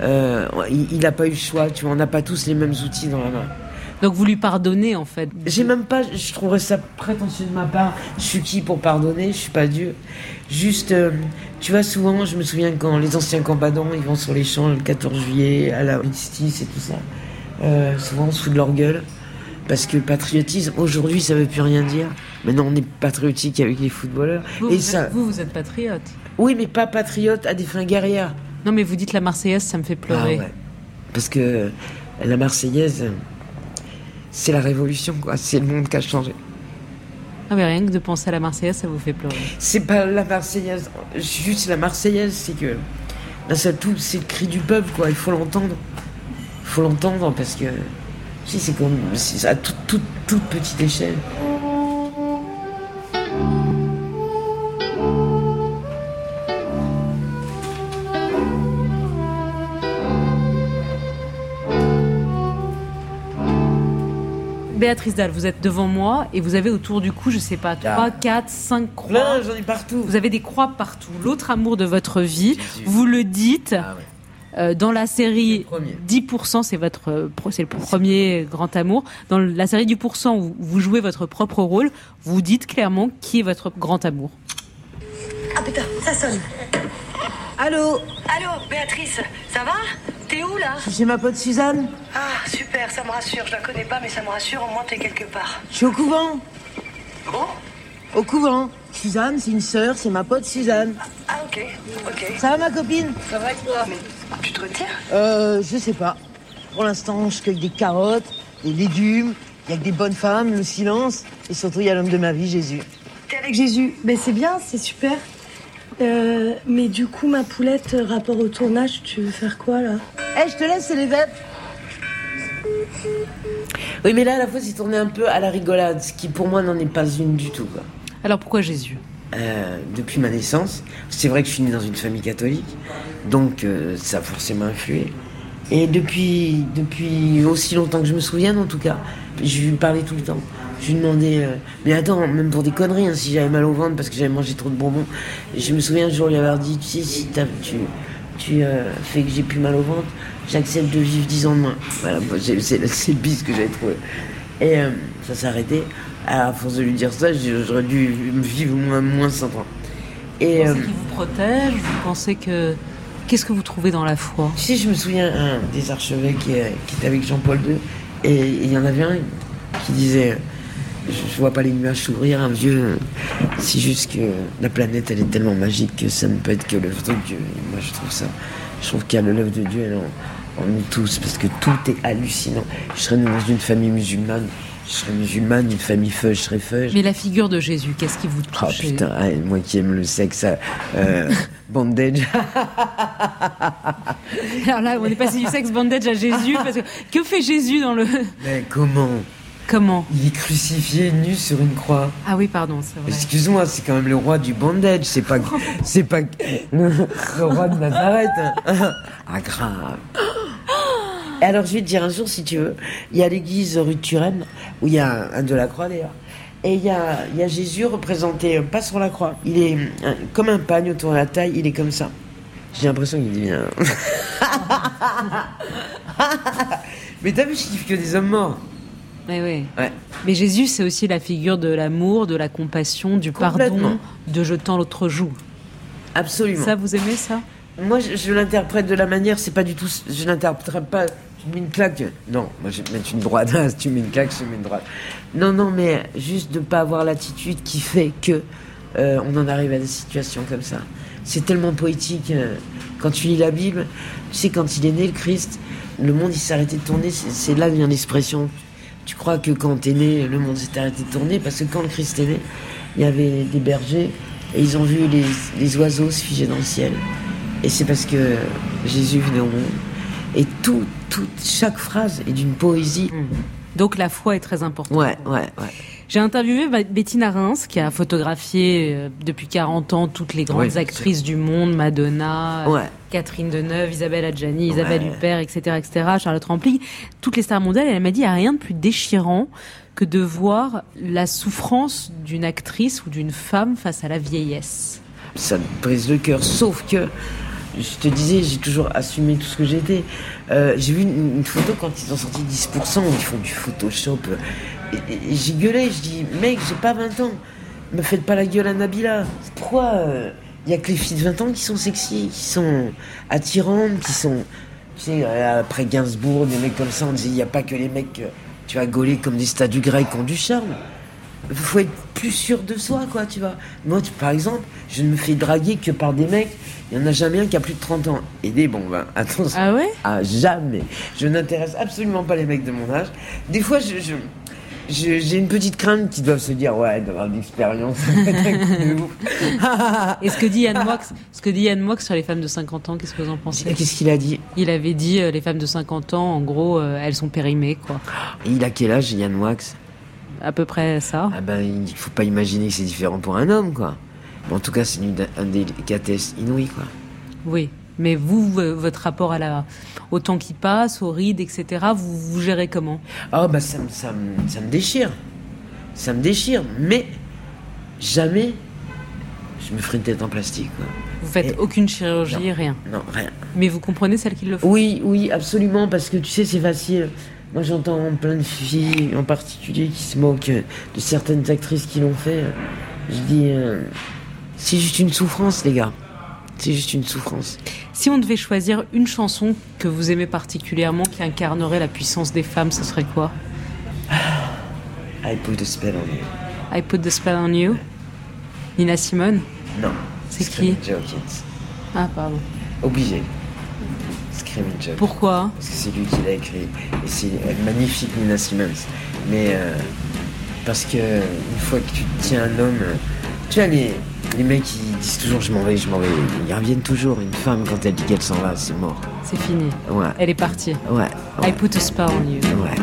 euh, il, il a pas eu le choix. Tu vois, on n'a pas tous les mêmes outils dans la main. Donc vous lui pardonnez en fait. J'ai même pas, je trouverais ça prétentieux de ma part. Je suis qui pour pardonner? Je suis pas Dieu. Juste, euh, tu vois, souvent, je me souviens quand les anciens combattants, ils vont sur les champs le 14 juillet, à la Armistice et tout ça. Euh, souvent, on se fout de leur gueule. Parce que le patriotisme, aujourd'hui, ça veut plus rien dire. Maintenant, on est patriotique avec les footballeurs. Vous, et vous, ça, êtes, vous, vous êtes patriote. oui, mais pas patriote à des fins guerrières. Non, mais vous dites la Marseillaise, ça me fait pleurer. Ah ouais. Parce que la Marseillaise, c'est la révolution, quoi. C'est le monde qui a changé. Ah, mais rien que de penser à la Marseillaise, ça vous fait pleurer. C'est pas la Marseillaise, juste la Marseillaise, c'est que là, ça tout, c'est le cri du peuple, quoi. Il faut l'entendre. Il faut l'entendre parce que si c'est comme, c'est à toute, toute, toute petite échelle. Béatrice Dalle, vous êtes devant moi et vous avez autour du cou, je sais pas, 3, 4, 5 croix. Là, j'en ai partout. Vous avez des croix partout. L'autre amour de votre vie, vous le dites. euh, dans la série 10%, c'est votre euh, c'est le premier grand amour. Dans la série du pourcent où vous jouez votre propre rôle, vous dites clairement qui est votre grand amour. Ah putain, ça sonne. Allô? Allô, Béatrice, ça va? T'es où là J'ai ma pote Suzanne. Ah, super, ça me rassure. Je la connais pas, mais ça me rassure, au moins t'es quelque part. Je suis au couvent. Bon Au couvent. Suzanne, c'est une sœur, c'est ma pote Suzanne. Ah, ok, ok. Ça va ma copine Ça va et toi Mais tu te retires Euh, je sais pas. Pour l'instant, je cueille des carottes, des légumes, il y a que des bonnes femmes, le silence, et surtout il y a l'homme de ma vie, Jésus. T'es avec Jésus. Ben c'est bien, c'est super. Euh, mais du coup, ma poulette, euh, rapport au tournage, tu veux faire quoi là Eh, je te laisse, c'est les vêpres. Oui, mais là, à la fois, c'est tourné un peu à la rigolade, ce qui pour moi n'en est pas une du tout. Quoi. Alors pourquoi Jésus? Euh, Depuis ma naissance, c'est vrai que je suis né dans une famille catholique, donc euh, ça a forcément influé. Et depuis, depuis aussi longtemps que je me souvienne, en tout cas, je lui parlais tout le temps. Je lui demandais, euh, mais attends, même pour des conneries, hein, si j'avais mal au ventre parce que j'avais mangé trop de bonbons. Je me souviens un jour lui avoir dit, tu sais, si tu, tu euh, fais que j'ai plus mal au ventre, j'accepte de vivre 10 ans de moins. Voilà, c'est le bis que j'avais trouvé. Et euh, ça s'est arrêté. À force de lui dire ça, j'aurais dû vivre moins, moins 100 ans. Et, Vous pensez qu'il vous protège Vous pensez que. Qu'est-ce que vous trouvez dans la foi? Tu sais, je me souviens un des archevêques qui, qui était avec Jean-Paul II, et il y en avait un qui disait Je, je vois pas les nuages s'ouvrir, un vieux. C'est juste que la planète, elle est tellement magique que ça ne peut être que l'œuvre de Dieu. Et moi, je trouve ça. Je trouve qu'il y a l'œuvre de Dieu en, en nous tous, parce que tout est hallucinant. Je serais dans une famille musulmane, je serais musulmane, une famille feuille, je serais feuille. Mais la figure de Jésus, qu'est-ce qui vous touche? Oh putain, ah, moi qui aime le sexe, euh, bandage. Alors là, on est passé du sexe bandage à Jésus. Parce que, que fait Jésus dans le. Mais comment Comment Il est crucifié nu sur une croix. Ah oui, pardon, c'est vrai. Excuse-moi, c'est quand même le roi du bandage, c'est pas, c'est pas le, le roi de Nazareth. Ah grave. Et alors je vais te dire un jour, si tu veux, il y a l'église rue de Turenne, où il y a un, un de la croix d'ailleurs, et il y a, il y a Jésus représenté, euh, pas sur la croix, il est euh, comme un pagne autour de la taille, il est comme ça. J'ai l'impression qu'il dit bien. Mais t'as vu, je kiffe que des hommes morts. Mais oui. Ouais. Mais Jésus, c'est aussi la figure de l'amour, de la compassion, du pardon, de jetant l'autre joue. Absolument. Ça, vous aimez ça? Moi, je, je l'interprète de la manière, c'est pas du tout. Je l'interprète pas. Tu mets une claque. Non, moi, je vais mettre une droite. Si tu mets une claque, je mets une droite. Non, non, mais juste de pas avoir l'attitude qui fait que euh, on en arrive à des situations comme ça. C'est tellement poétique. euh, quand tu lis la Bible, tu sais, quand il est né, le Christ, le monde, il s'est arrêté de tourner. C'est là vient l'expression. Tu crois que quand t'es né, le monde s'est arrêté de tourner parce que quand le Christ est né, il y avait des bergers et ils ont vu les, les oiseaux se figer dans le ciel. Et c'est parce que Jésus venait au monde. Et tout, tout, chaque phrase est d'une poésie. Donc la foi est très importante. Ouais, ouais, ouais. J'ai interviewé Bettina Reims, qui a photographié euh, depuis 40 ans toutes les grandes Oui, actrices du monde, Madonna, Ouais. Catherine Deneuve, Isabelle Adjani, Isabelle Ouais. Huppert, etc., etc., Charlotte Rampling, toutes les stars mondiales. Et elle m'a dit, il n'y a rien de plus déchirant que de voir la souffrance d'une actrice ou d'une femme face à la vieillesse. ça me brise le cœur. Sauf que, je te disais, j'ai toujours assumé tout ce que j'étais. Euh, j'ai vu une, une photo quand ils ont sorti 10%, où ils font du Photoshop. euh, Et, et- et j'ai gueulé, je dis, mec, j'ai pas 20 ans. Me faites pas la gueule à Nabila. Pourquoi il y a que les filles de 20 ans qui sont sexy, qui sont attirantes, qui sont. Tu sais, euh, après Gainsbourg, des mecs comme ça, on disait, il n'y a pas que les mecs, euh, tu vas gauler comme des statues grecques qui ont du charme faut être plus sûr de soi, quoi, tu vois. Moi, tu- par exemple, je ne me fais draguer que par des mecs. Il n'y en a jamais un qui a plus de 30 ans. Et des bon, ben, attention. Ah ouais? Ah, jamais. Je n'intéresse absolument pas les mecs de mon âge. Des fois, je- j'ai une petite crainte qui doivent se dire ouais d'avoir de l'expérience Et ce que dit Yann Moix, ce que dit Moix sur les femmes de 50 ans, qu'est-ce que vous en pensez? Qu'est-ce qu'il a dit? Il avait dit euh, les femmes de 50 ans, en gros, euh, elles sont périmées, quoi. Et il a quel âge Yann Wax À peu près ça. ah ben il faut pas imaginer que c'est différent pour un homme quoi. Mais en tout cas c'est une indélicatesse inouïe quoi. Oui. Mais vous, votre rapport à la, au temps qui passe, aux rides, etc., vous, vous gérez comment? Ah bah ça, me- ça, ça me déchire. Ça me déchire. Mais jamais je me ferai une tête en plastique. Quoi. Vous faites aucune chirurgie, rien. Non, rien. Mais vous comprenez celles qui le font Oui, oui, absolument, parce que tu sais, c'est facile. Moi, j'entends plein de filles, en particulier, qui se moquent de certaines actrices qui l'ont fait. Je dis, euh, c'est juste une souffrance, les gars. C'est juste une souffrance. Si on devait choisir une chanson que vous aimez particulièrement, qui incarnerait la puissance des femmes, ce serait quoi? I put a spell on you. I Put the Spell on You Nina Simone? Non. C'est Screaming qui. Ah, pardon. Obligé. Screaming Joe. Pourquoi? Parce que c'est lui qui l'a écrit. Et c'est magnifique Nina Simmons. Mais euh, parce que une fois que tu tiens un homme, tu vois, les, les mecs ils disent toujours je m'en vais, je m'en vais. Ils reviennent toujours. Une femme, quand elle dit qu'elle s'en va, c'est mort. C'est fini. Ouais. Elle est partie. Ouais. I Put a Spell on You. Ouais.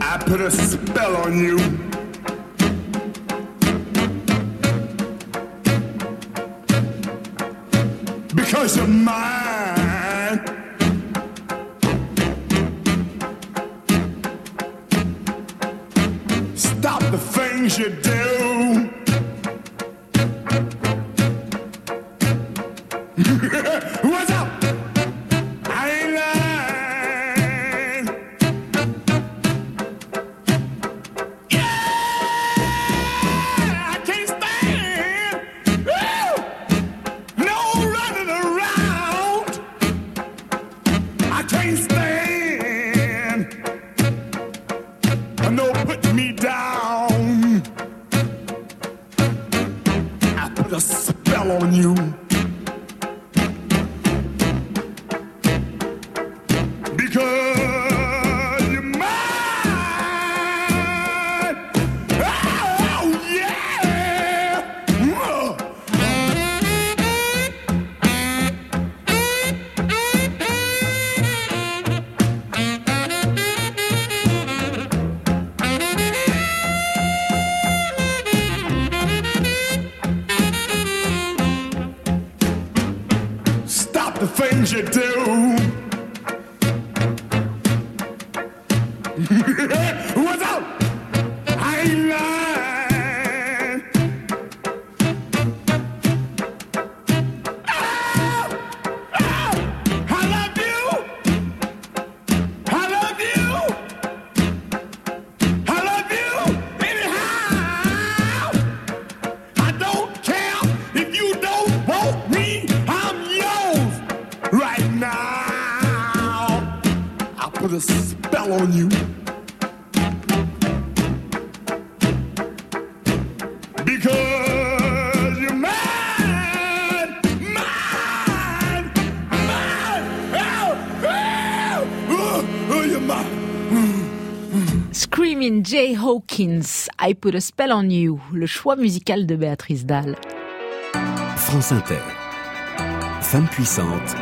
I put a spell on you. Because you're mine. The things you do. Screaming Jay Hawkins, I Put a Spell on You, le choix musical de Béatrice Dalle. France Inter. Femme puissante.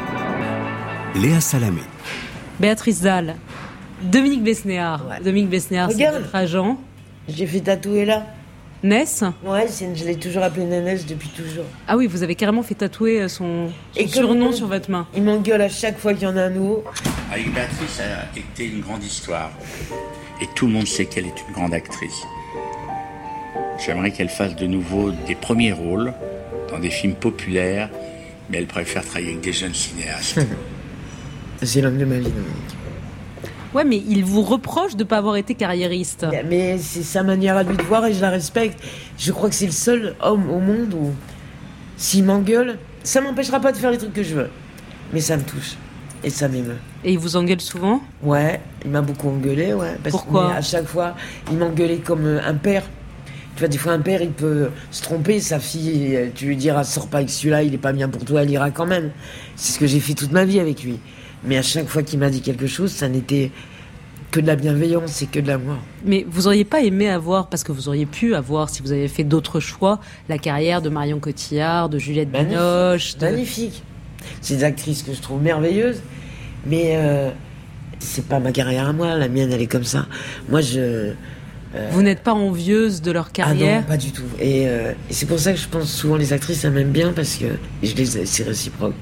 Léa Salamé. Béatrice Dalle, Dominique Besnéard. Dominique Besnéard, c'est votre agent. J'ai fait tatouer là. Ness Ouais, je l'ai toujours appelé Nénès depuis toujours. Ah oui, vous avez carrément fait tatouer euh, son, son Et comme surnom sur votre main. Il m'engueule à chaque fois qu'il y en a un nouveau. Avec Béatrice, ça a été une grande histoire. Et tout le monde sait qu'elle est une grande actrice. J'aimerais qu'elle fasse de nouveau des premiers rôles dans des films populaires, mais elle préfère travailler avec des jeunes cinéastes. C'est l'homme de ma vie, Dominique. Ouais, mais il vous reproche de ne pas avoir été carriériste. Mais c'est sa manière à lui de voir et je la respecte. Je crois que c'est le seul homme au monde où, s'il m'engueule, ça m'empêchera pas de faire les trucs que je veux. Mais ça me touche. Et ça m'émeut. Et il vous engueule souvent? Ouais, il m'a beaucoup engueulé, ouais. Parce Pourquoi? à chaque fois, il m'engueulait comme euh, un père. Tu vois, des fois, un père, il peut se tromper. Sa fille, euh, tu lui diras, sors pas avec celui-là, il est pas bien pour toi, elle ira quand même. C'est ce que j'ai fait toute ma vie avec lui. Mais à chaque fois qu'il m'a dit quelque chose, ça n'était que de la bienveillance et que de l'amour. Mais vous auriez pas aimé avoir, parce que vous auriez pu avoir, si vous avez fait d'autres choix, la carrière de Marion Cotillard, de Juliette Binoche. de- Magnifique. C'est des actrices que je trouve merveilleuses, mais euh, c'est pas ma carrière à moi. La mienne, elle est comme ça. Moi, je. euh, Vous n'êtes pas envieuse de leur Ah carrière? non, pas du tout. Et, euh, et c'est pour ça que je pense souvent les actrices, elles m'aiment bien parce que je les, c'est réciproque.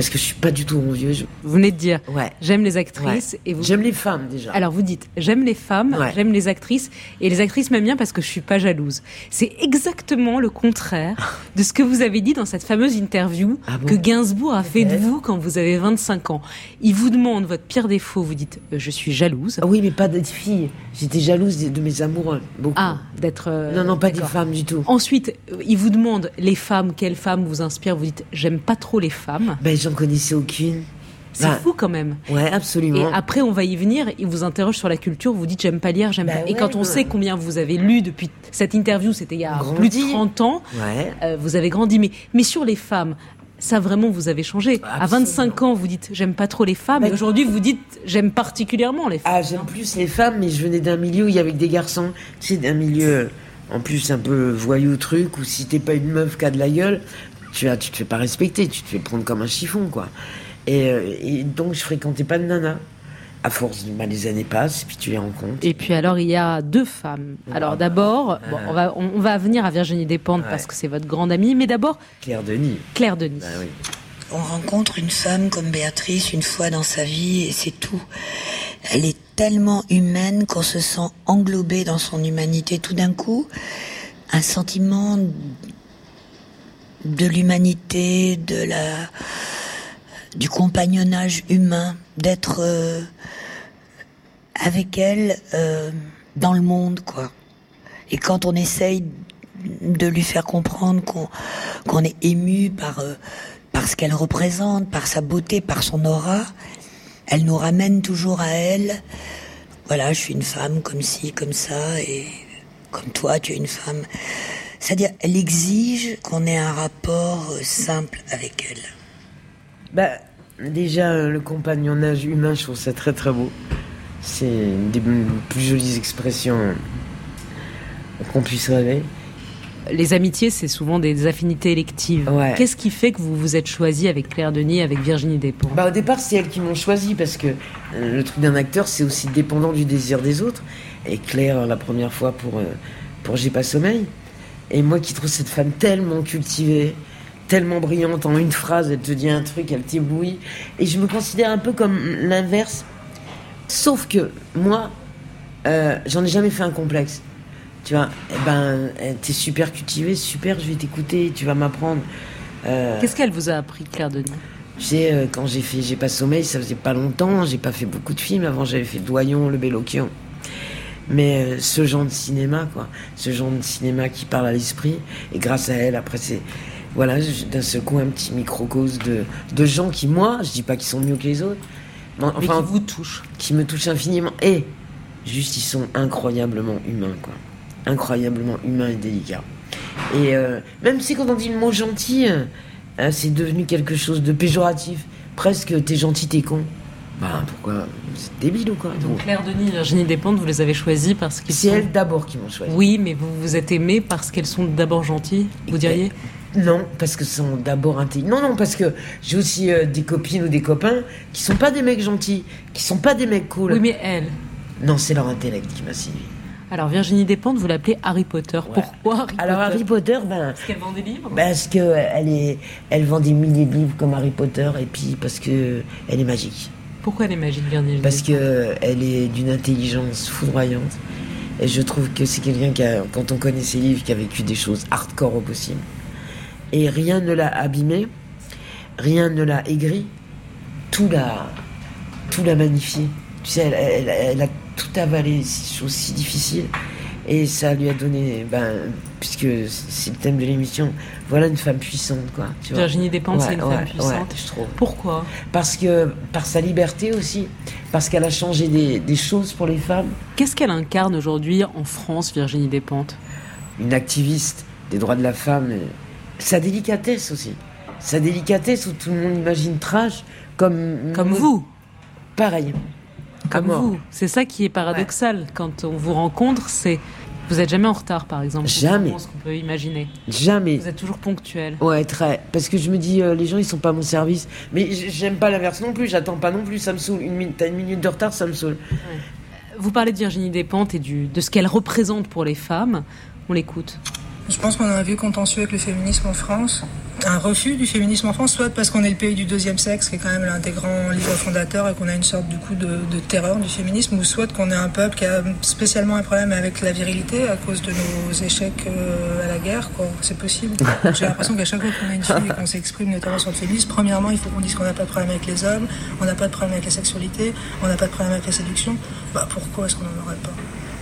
Parce que je suis pas du tout envieuse. Vous venez de dire, Ouais. j'aime les actrices. Ouais. Et vous... J'aime les femmes déjà. Alors vous dites, j'aime les femmes, Ouais. j'aime les actrices, et les actrices m'aiment bien parce que je suis pas jalouse. C'est exactement le contraire de ce que vous avez dit dans cette fameuse interview Ah bon que Gainsbourg a fait de vous quand vous avez 25 ans. Il vous demande votre pire défaut, vous dites, euh, je suis jalouse. Ah oui, mais pas des filles. J'étais jalouse de, mes amoureux. Beaucoup. Ah, d'être... euh, non, non, pas des femmes du tout. Ensuite, euh, il vous demande les femmes, quelles femmes vous inspirent, vous dites, j'aime pas trop les femmes. Ben, j'en connaissais aucune. C'est Bah, fou quand même. Ouais, Et absolument. après, on va y venir. Il vous interroge sur la culture. Vous dites j'aime pas lire, j'aime Bah pas. Et quand on ouais. sait combien vous avez lu depuis cette interview, c'était il y a Grandi. plus de 30 ans. Ouais. euh, vous avez grandi. Mais mais sur les femmes. Ça vraiment vous avez changé. À 25 ans, vous dites j'aime pas trop les femmes. Et aujourd'hui, vous dites j'aime particulièrement les femmes. Ah, j'aime plus les femmes, mais je venais d'un milieu où il y avait des garçons. Sais, d'un milieu, en plus, un peu voyou truc, où si t'es pas une meuf qui a de la gueule, tu, as, tu te fais pas respecter, tu te fais prendre comme un chiffon, quoi. Et, euh, et donc, je fréquentais pas de nana. À force, bah, les années passent, et puis tu les rencontres. Et puis alors il y a deux femmes. Alors d'abord, bon, on va on, on va venir à Virginie Despentes parce que c'est votre grande amie, mais d'abord Claire Denis. Claire Denis. On rencontre une femme comme Béatrice une fois dans sa vie et c'est tout. Elle est tellement humaine qu'on se sent englobé dans son humanité tout d'un coup. Un sentiment de l'humanité, de la, du compagnonnage humain, d'être euh, avec elle euh, dans le monde, quoi. Et quand on essaye de lui faire comprendre qu'on qu'on est ému par euh, par ce qu'elle représente, par sa beauté, par son aura, elle nous ramène toujours à elle. Voilà, je suis une femme comme ci, comme ça, et comme toi, tu es une femme. C'est-à-dire, elle exige qu'on ait un rapport euh, simple avec elle. Bah, déjà, euh, le compagnonnage humain, je trouve ça très très beau. C'est une des plus jolies expressions euh, qu'on puisse rêver. Les amitiés, c'est souvent des affinités électives. Ouais. Qu'est-ce qui fait que vous vous êtes choisi avec Claire Denis, avec Virginie Despentes? Bah, au départ, c'est elles qui m'ont choisi parce que le truc d'un acteur, c'est aussi dépendant du désir des autres. Et Claire, la première fois pour, pour J'ai pas sommeil. Et moi qui trouve cette femme tellement cultivée, tellement brillante en une phrase, elle te dit un truc, elle t'éblouit. Et je me considère un peu comme l'inverse. Sauf que moi, euh, j'en ai jamais fait un complexe. Tu vois, eh ben, eh, t'es super cultivé, super, je vais t'écouter, tu vas m'apprendre. Euh, Qu'est-ce qu'elle vous a appris, Claire Denis? Tu sais, euh, quand j'ai fait J'ai pas sommeil, ça faisait pas longtemps, j'ai pas fait beaucoup de films. Avant, j'avais fait Doyon, Le Bellocchio. Mais euh, ce genre de cinéma, quoi, ce genre de cinéma qui parle à l'esprit, et grâce à elle, après, c'est. Voilà, d'un seul coup, un petit microcosme de, de gens qui, moi, je dis pas qu'ils sont mieux que les autres, mais Mais qui vous touchent. Qui me touchent infiniment. Et, juste, ils sont incroyablement humains, quoi. Incroyablement humains et délicats. Et euh, même si quand on dit le mot gentil, euh, c'est devenu quelque chose de péjoratif. Presque t'es gentil, t'es con. Bah pourquoi C'est débile ou quoi? Donc Claire Denis et Virginie Despentes, vous les avez choisis parce qu'ils C'est sont... elles d'abord qui m'ont choisi. Oui, mais vous vous êtes aimés parce qu'elles sont d'abord gentilles, vous diriez? Non, parce que sont d'abord intelligents. Non, non, parce que j'ai aussi euh, des copines ou des copains qui sont pas des mecs gentils, qui sont pas des mecs cool. Oui, mais elles. Non, c'est leur intellect qui m'a séduit. Alors Virginie Despentes, vous l'appelez Harry Potter. Pourquoi Harry Alors Potter? Harry Potter, ben. Parce qu'elle vend des livres? Parce que elle est, elle vend des milliers de livres comme Harry Potter et puis parce que elle est magique. Pourquoi elle est magique, Virginie Parce que elle est d'une intelligence foudroyante. Et je trouve que c'est quelqu'un qui a, quand on connaît ses livres, qui a vécu des choses hardcore au possible. Et rien ne l'a abîmé, rien ne l'a aigri, tout l'a, tout l'a magnifié. Tu sais, elle- elle a tout avalé, ces choses si difficiles. Et ça lui a donné, ben, puisque c'est le thème de l'émission, voilà une femme puissante, quoi. Tu vois. Virginie Despentes, c'est une ouais, femme puissante. ouais, je trouve. Pourquoi? Parce que, par sa liberté aussi, parce qu'elle a changé des, des choses pour les femmes. Qu'est-ce qu'elle incarne aujourd'hui en France, Virginie Despentes? Une activiste des droits de la femme. et Sa délicatesse aussi. Sa délicatesse où tout le monde imagine trash, comme. Comme vous Pareil. Comme vous. C'est ça qui est paradoxal. Quand on vous rencontre, c'est. Vous êtes jamais en retard, par exemple. Jamais. ce qu'on peut imaginer. Jamais. Vous êtes toujours ponctuel. Ouais, très. Parce que je me dis, euh, les gens, ils sont pas à mon service. Mais j'aime pas l'inverse non plus, j'attends pas non plus, ça me saoule. Une minute, t'as une minute de retard, ça me saoule. Vous parlez de Virginie Despentes et du, de ce qu'elle représente pour les femmes. On l'écoute. Je pense qu'on a un vieux contentieux avec le féminisme en France. Un refus du féminisme en France, soit parce qu'on est le pays du deuxième sexe, qui est quand même l'un des grands livres fondateurs, et qu'on a une sorte du coup de, de terreur du féminisme, ou soit qu'on est un peuple qui a spécialement un problème avec la virilité à cause de nos échecs euh, à la guerre. quoi. C'est possible. J'ai l'impression qu'à chaque fois qu'on a une fille et qu'on s'exprime notamment sur le féminisme, premièrement, il faut qu'on dise qu'on n'a pas de problème avec les hommes, on n'a pas de problème avec la sexualité, on n'a pas de problème avec la séduction. Bah pourquoi est-ce qu'on n'en aurait pas?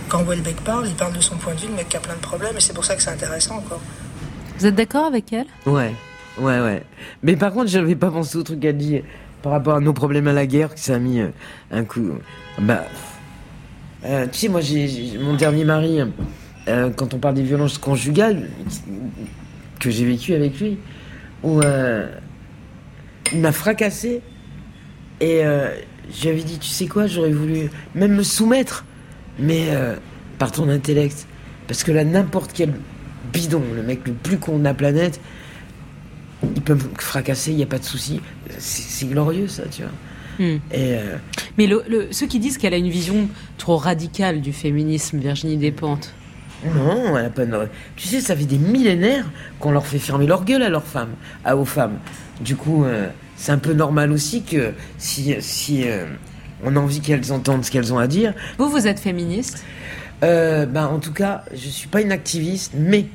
Quand Welbeck parle, il parle de son point de vue, le mec qui a plein de problèmes, et c'est pour ça que c'est intéressant. Quoi. Vous êtes d'accord avec elle? Ouais, ouais, ouais. Mais par contre, j'avais pas pensé au truc qu'elle dit par rapport à nos problèmes à la guerre, que ça a mis euh, un coup. Bah. euh, tu sais, moi, j'ai mon dernier mari, euh, quand on parle des violences conjugales, que j'ai vécu avec lui, où euh, il m'a fracassé et euh, j'avais dit, tu sais quoi, j'aurais voulu même me soumettre, mais euh, par ton intellect. Parce que là, n'importe quel bidon, le mec le plus con de la planète, il peut me fracasser, il n'y a pas de souci. C'est glorieux, ça, tu vois. Hmm. Et euh, Mais le- le- ceux qui disent qu'elle a une vision trop radicale du féminisme, Virginie Despentes, non, elle a pas de... Tu sais, ça fait des millénaires qu'on leur fait fermer leur gueule à leurs femmes, à aux femmes. Du coup, euh, c'est un peu normal aussi que si, si euh, on a envie qu'elles entendent ce qu'elles ont à dire. Vous, vous êtes féministe euh, ben, En tout cas, je suis pas une activiste, mais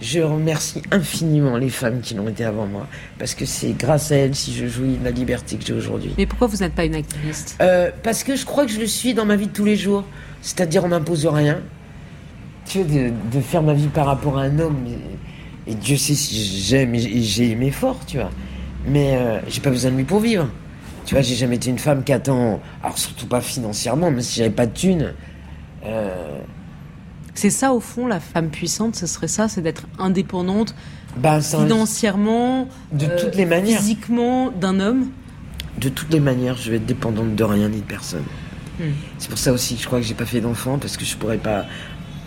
je remercie infiniment les femmes qui l'ont été avant moi. Parce que c'est grâce à elles si je jouis de la liberté que j'ai aujourd'hui. Mais pourquoi vous n'êtes pas une activiste? Euh, parce que je crois que je le suis dans ma vie de tous les jours. C'est-à-dire, on m'impose rien. Tu vois, de, de faire ma vie par rapport à un homme. Et, et Dieu sait si j'aime et j'ai aimé fort, tu vois. Mais euh, j'ai pas besoin de lui pour vivre. Tu vois, j'ai jamais été une femme qui attend. Alors, surtout pas financièrement, même si j'avais pas de thunes. Euh, C'est ça, au fond, la femme puissante, ce serait ça, c'est d'être indépendante bah, ça- financièrement, De euh, toutes les manières. physiquement, d'un homme. de toutes les manières, je vais être dépendante de rien ni de personne. Hmm. C'est pour ça aussi que je crois que j'ai pas fait d'enfant parce que je pourrais pas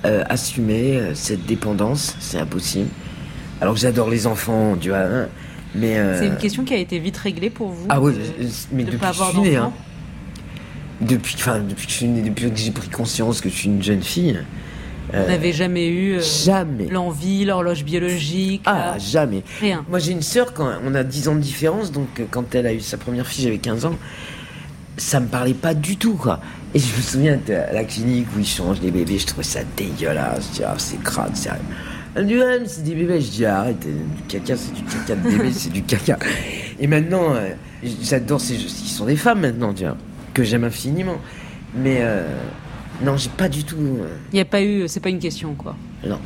euh, assumer cette dépendance, c'est impossible. Alors que j'adore les enfants, tu vois, hein, mais euh, C'est une question qui a été vite réglée pour vous ah oui, euh, mais de depuis pas que je suis né, hein. depuis, enfin depuis que je suis né, depuis que j'ai pris conscience que je suis une jeune fille, Euh, Vous n'avez jamais eu euh, Jamais. l'envie, l'horloge biologique Ah, jamais. Rien. Moi, j'ai une sœur, quand on a 10 ans de différence, donc quand elle a eu sa première fille, j'avais 15 ans, ça me parlait pas du tout, quoi. Et je me souviens de- à la clinique où ils changent les bébés, je trouvais ça dégueulasse. Je dis, ah, c'est crade, c'est mais c'est des bébés. Je dis, arrête, euh, du caca, c'est du caca de bébé, c'est du caca. Et maintenant, euh, j'adore ces jeux. Ils sont des femmes maintenant, tu vois, que j'aime infiniment. Mais euh, non, j'ai pas du tout. euh, Il n'y a pas eu, c'est pas une question quoi. non.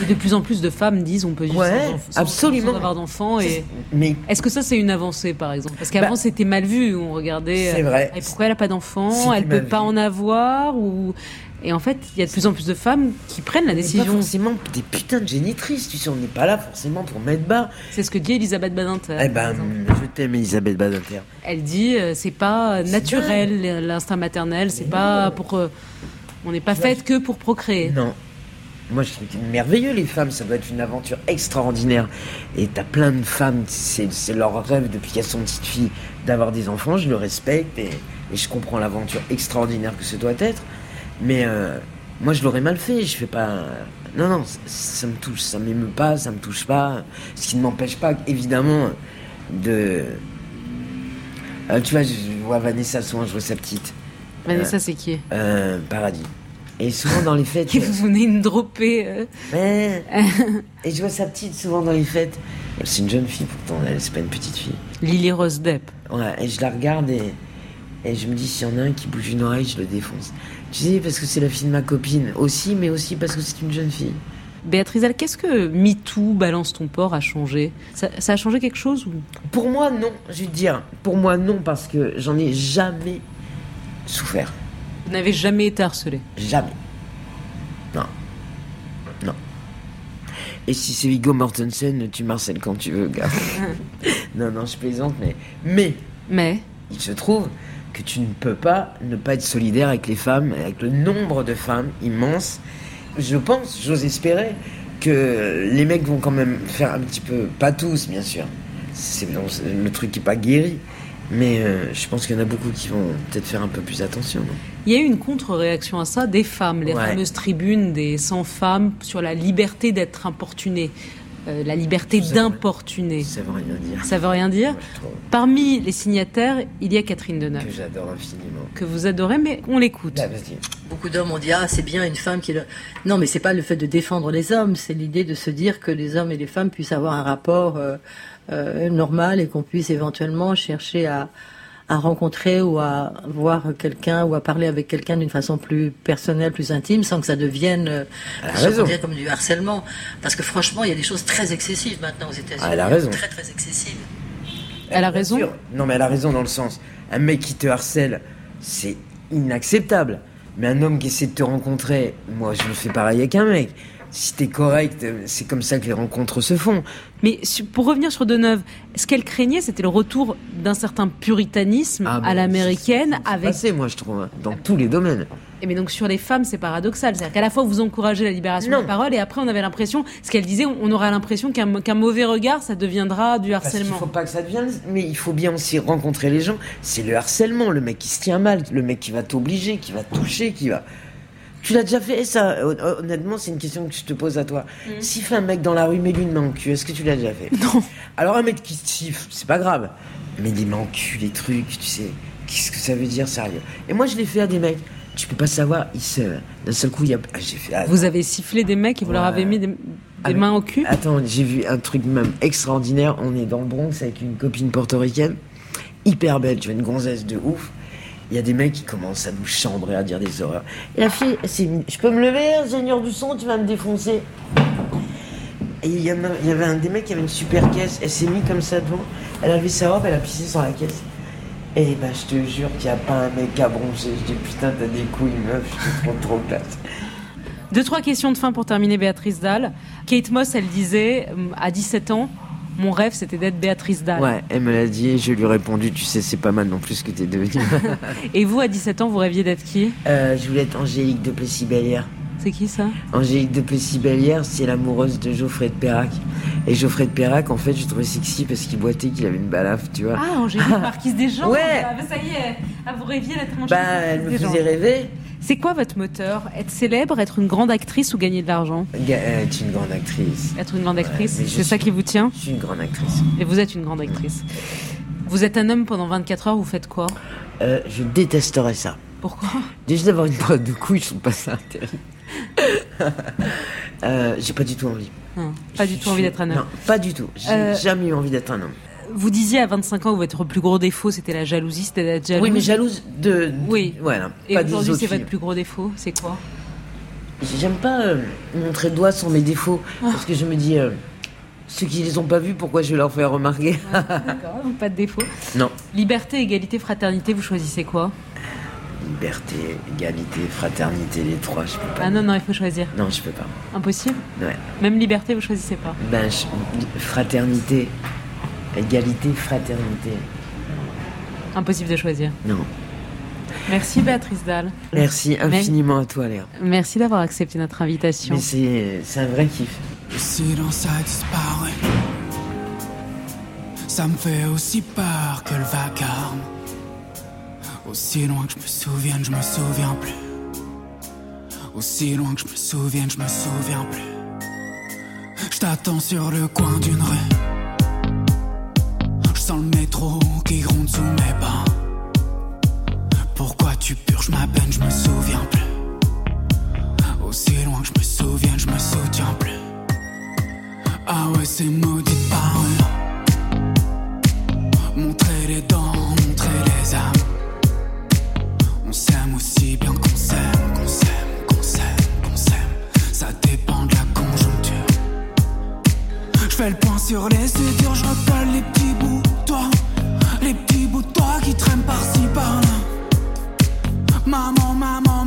Et de plus en plus de femmes disent on peut vivre Ouais, sans, absolument. sans avoir d'enfants. Et Mais est-ce que ça c'est une avancée par exemple? Parce qu'avant Bah, c'était mal vu, on regardait. c'est euh, vrai. et pourquoi elle a pas d'enfants? Elle peut mal pas vu. en avoir ou Et en fait, il y a de plus en plus de femmes qui prennent la On décision. Pas forcément des putains de génitrices, tu sais, on n'est pas là forcément pour mettre bas. C'est ce que dit Elisabeth Badinter. Eh ben, je t'aime, Elisabeth Badinter. Elle dit euh, c'est pas naturel l'instinct maternel, c'est pas pour. euh, on n'est pas faite que pour procréer. Non. Moi, je trouve que c'est merveilleux, les femmes. Ça doit être une aventure extraordinaire. Et t'as plein de femmes, c'est c'est leur rêve depuis qu'elles sont petites filles d'avoir des enfants. Je le respecte et, et je comprends l'aventure extraordinaire que ce doit être. Mais euh, moi, je l'aurais mal fait. Je fais pas. Non, non, ça, ça me touche. Ça m'émeut pas, ça me touche pas. Ce qui ne m'empêche pas, évidemment, de. Euh, tu vois, je vois Vanessa souvent, je vois sa petite. Vanessa, Euh, c'est qui Paradis. Et souvent dans les fêtes. Vous venez de dropper. Ouais. Et je vois sa petite souvent dans les fêtes. C'est une jeune fille pourtant, elle c'est pas une petite fille. Lily Rose Depp. Ouais, et je la regarde et, et je me dis s'il y en a un qui bouge une oreille, je le défonce. Tu sais, parce que c'est la fille de ma copine aussi, mais aussi parce que c'est une jeune fille. Béatrice qu'est-ce que MeToo, Balance ton port, a changé? Ça, ça a changé quelque chose ou? Pour moi, non, je vais te dire. Pour moi, non, parce que j'en ai jamais souffert. Vous n'avez jamais été harcelé Jamais. Non. Non. Et si c'est Viggo Mortensen, tu marcelles quand tu veux, gars. non, non, je plaisante, mais. Mais. Mais? Il se trouve que tu ne peux pas ne pas être solidaire avec les femmes, avec le nombre de femmes immense. Je pense, j'ose espérer, que les mecs vont quand même faire un petit peu. Pas tous, bien sûr. C'est le truc qui n'est pas guéri. Mais euh, je pense qu'il y en a beaucoup qui vont peut-être faire un peu plus attention. non? Il y a eu une contre-réaction à ça des femmes, les Ouais. fameuses tribunes des 100 femmes sur la liberté d'être importunées, euh, la liberté d'importuner. Ça veut rien dire. Ça veut rien dire. Parmi les signataires, il y a Catherine Deneuve, Que j'adore infiniment. que vous adorez, mais on l'écoute. Beaucoup d'hommes ont dit ah c'est bien une femme qui le... non mais c'est pas le fait de défendre les hommes c'est l'idée de se dire que les hommes et les femmes puissent avoir un rapport euh, euh, normal et qu'on puisse éventuellement chercher à à rencontrer ou à voir quelqu'un ou à parler avec quelqu'un d'une façon plus personnelle, plus intime, sans que ça devienne euh, comme du harcèlement. Parce que franchement, il y a des choses très excessives maintenant aux États-Unis. Ah, elle a raison. Très très excessives. Elle a raison. sûr. Non, mais elle a raison dans le sens. Un mec qui te harcèle, c'est inacceptable. Mais un homme qui essaie de te rencontrer, moi je le fais pareil avec un mec. Si t'es correct, euh, c'est comme ça que les rencontres se font. Mais pour revenir sur Deneuve, ce qu'elle craignait, c'était le retour d'un certain puritanisme Ah, à l'américaine avec Passé, moi je trouve, hein, dans tous les domaines. Et mais donc sur les femmes, c'est paradoxal. C'est-à-dire qu'à la fois vous encouragez la libération de la parole et après on avait l'impression, ce qu'elle disait, on aura l'impression qu'un mauvais regard, ça deviendra du Parce qu'il harcèlement. faut pas que ça devienne, mais il faut bien aussi rencontrer les gens. C'est le harcèlement, le mec qui se tient mal, le mec qui va t'obliger, qui va te toucher, qui va. Tu l'as déjà fait ça Hon- Honnêtement, c'est une question que je te pose à toi. Si fait un mec dans la rue, mets-lui une main au cul, est-ce que tu l'as déjà fait? Non. Alors un mec qui te siffle, c'est pas grave. Mais des mains au cul, les trucs, tu sais, qu'est-ce que ça veut dire, sérieux? Et moi, je l'ai fait à des mecs. Tu peux pas savoir, ils se. D'un seul coup, il y a. Ah, fait. ah, Vous avez sifflé des mecs et vous leur avez mis des, des Ah, mains au cul? Attends, j'ai vu un truc même extraordinaire. On est dans le Bronx avec une copine portoricaine, hyper belle, tu vois, une gonzesse de ouf. Il y a des mecs qui commencent à nous chambrer, à dire des horreurs. La fille, je peux me lever, seigneur du son, tu vas me défoncer. Il y, a- avait un des mecs qui avait une super caisse, elle s'est mise comme ça devant, elle avait sa robe, elle a pissé sur la caisse. Et bah je te jure qu'il n'y a pas un mec à broncher. Je dis putain t'as des couilles meuf, je te trop trop classe. Deux, trois questions de fin pour terminer, Béatrice Dalle. Kate Moss, elle disait, hum, à 17 ans, mon rêve, c'était d'être Béatrice Dalle. Ouais, elle me l'a dit et je lui ai répondu, tu sais c'est pas mal non plus ce que t'es devenu. Et vous, à 17 ans, vous rêviez d'être qui? Euh, je voulais être Angélique de Plessis-Bellière. C'est qui ça? Angélique de Plessis-Bellière, c'est l'amoureuse de Geoffrey de Perrac. Et Geoffrey de Perrac, en fait, je trouvais sexy parce qu'il boitait, qu'il avait une balafre, tu vois. Ah, Angélique Marquise des gens. Ouais. Ah, bah, ça y est. Ah, vous rêviez d'être Angélique Bah, elle me faisait rêver. C'est quoi votre moteur? Être célèbre, être une grande actrice ou gagner de l'argent? Euh, Être une grande actrice. Être une grande actrice, c'est ça suis- qui vous tient? Je suis une grande actrice. Et vous êtes une grande actrice. Vous êtes un homme pendant 24 heures, vous faites quoi? Euh, je détesterais ça. Pourquoi? Déjà d'avoir une boîte de couilles, je trouve pas ça terrible. euh, j'ai pas du tout envie. Non, Pas du tout envie d'être un homme. Non, pas du tout. J'ai Euh, jamais eu envie d'être un homme. Vous disiez à 25 ans que votre plus gros défaut c'était la jalousie, c'était d'être jalouse. Oui, mais jalouse de. Oui. Voilà. Et aujourd'hui c'est votre plus gros défaut, c'est quoi? J'aime pas euh, montrer le doigt sur mes défauts Ah. parce que je me dis euh, ceux qui les ont pas vus, pourquoi je vais leur faire remarquer? D'accord, donc pas de défaut. Non. Liberté, égalité, fraternité, vous choisissez quoi? Liberté, égalité, fraternité, les trois, je peux pas. Ah non, non, il faut choisir. Non, je peux pas. Impossible? Ouais. Même liberté, vous choisissez pas? Ben, je- fraternité, égalité, fraternité. Impossible de choisir. Non. Merci Béatrice Dalle. Merci infiniment à toi, Léa. Merci d'avoir accepté notre invitation. Mais c'est c'est un vrai kiff. Le silence a disparu. Ça me fait aussi peur que le vacarme. Aussi loin que je me souvienne, je me souviens plus. Aussi loin que je me souvienne, je me souviens plus. Je t'attends sur le coin d'une rue. Je sens le métro qui gronde sous mes pas. Pourquoi tu purges ma peine, je me souviens plus. Aussi loin que je me souvienne, je me souviens plus. Ah ouais, c'est maudit parure. Montrer les dents, montrer les âmes. On s'aime aussi bien qu'on s'aime, qu'on s'aime, qu'on s'aime, qu'on s'aime. Ça dépend de la conjoncture. Je fais le point sur les sutures, je recolle les petits bouts qui traînent par-ci par-là. Maman, maman,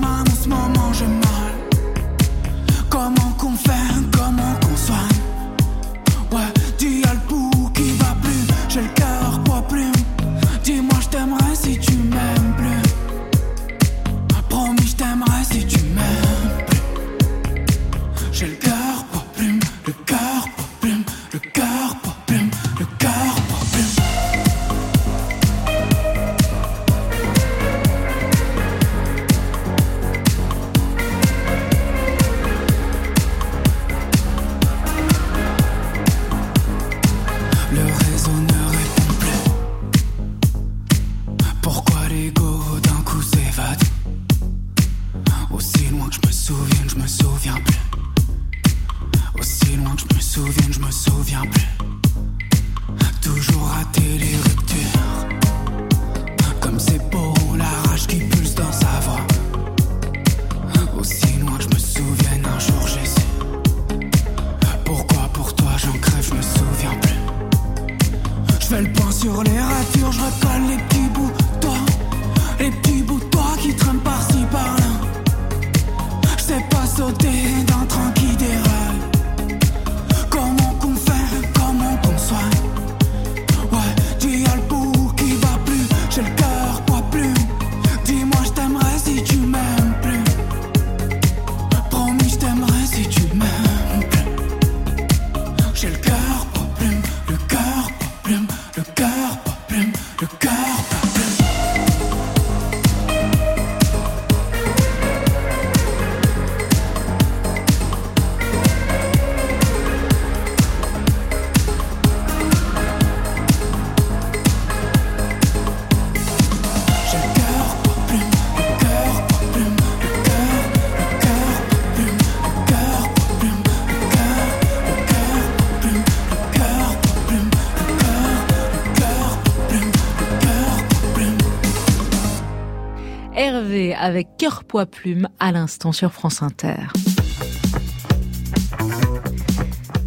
avec Cœur Poids Plume à l'instant sur France Inter.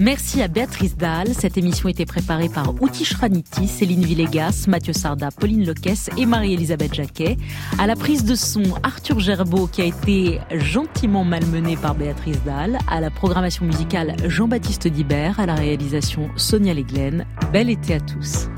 Merci à Béatrice Dahl. Cette émission était préparée par Outi Shraniti, Céline Villegas, Mathieu Sarda, Pauline Loquès et Marie-Elisabeth Jacquet. À la prise de son, Arthur Gerbeau qui a été gentiment malmené par Béatrice Dahl. À la programmation musicale, Jean-Baptiste Dibert. À la réalisation, Sonia Leglen. Bel été à tous.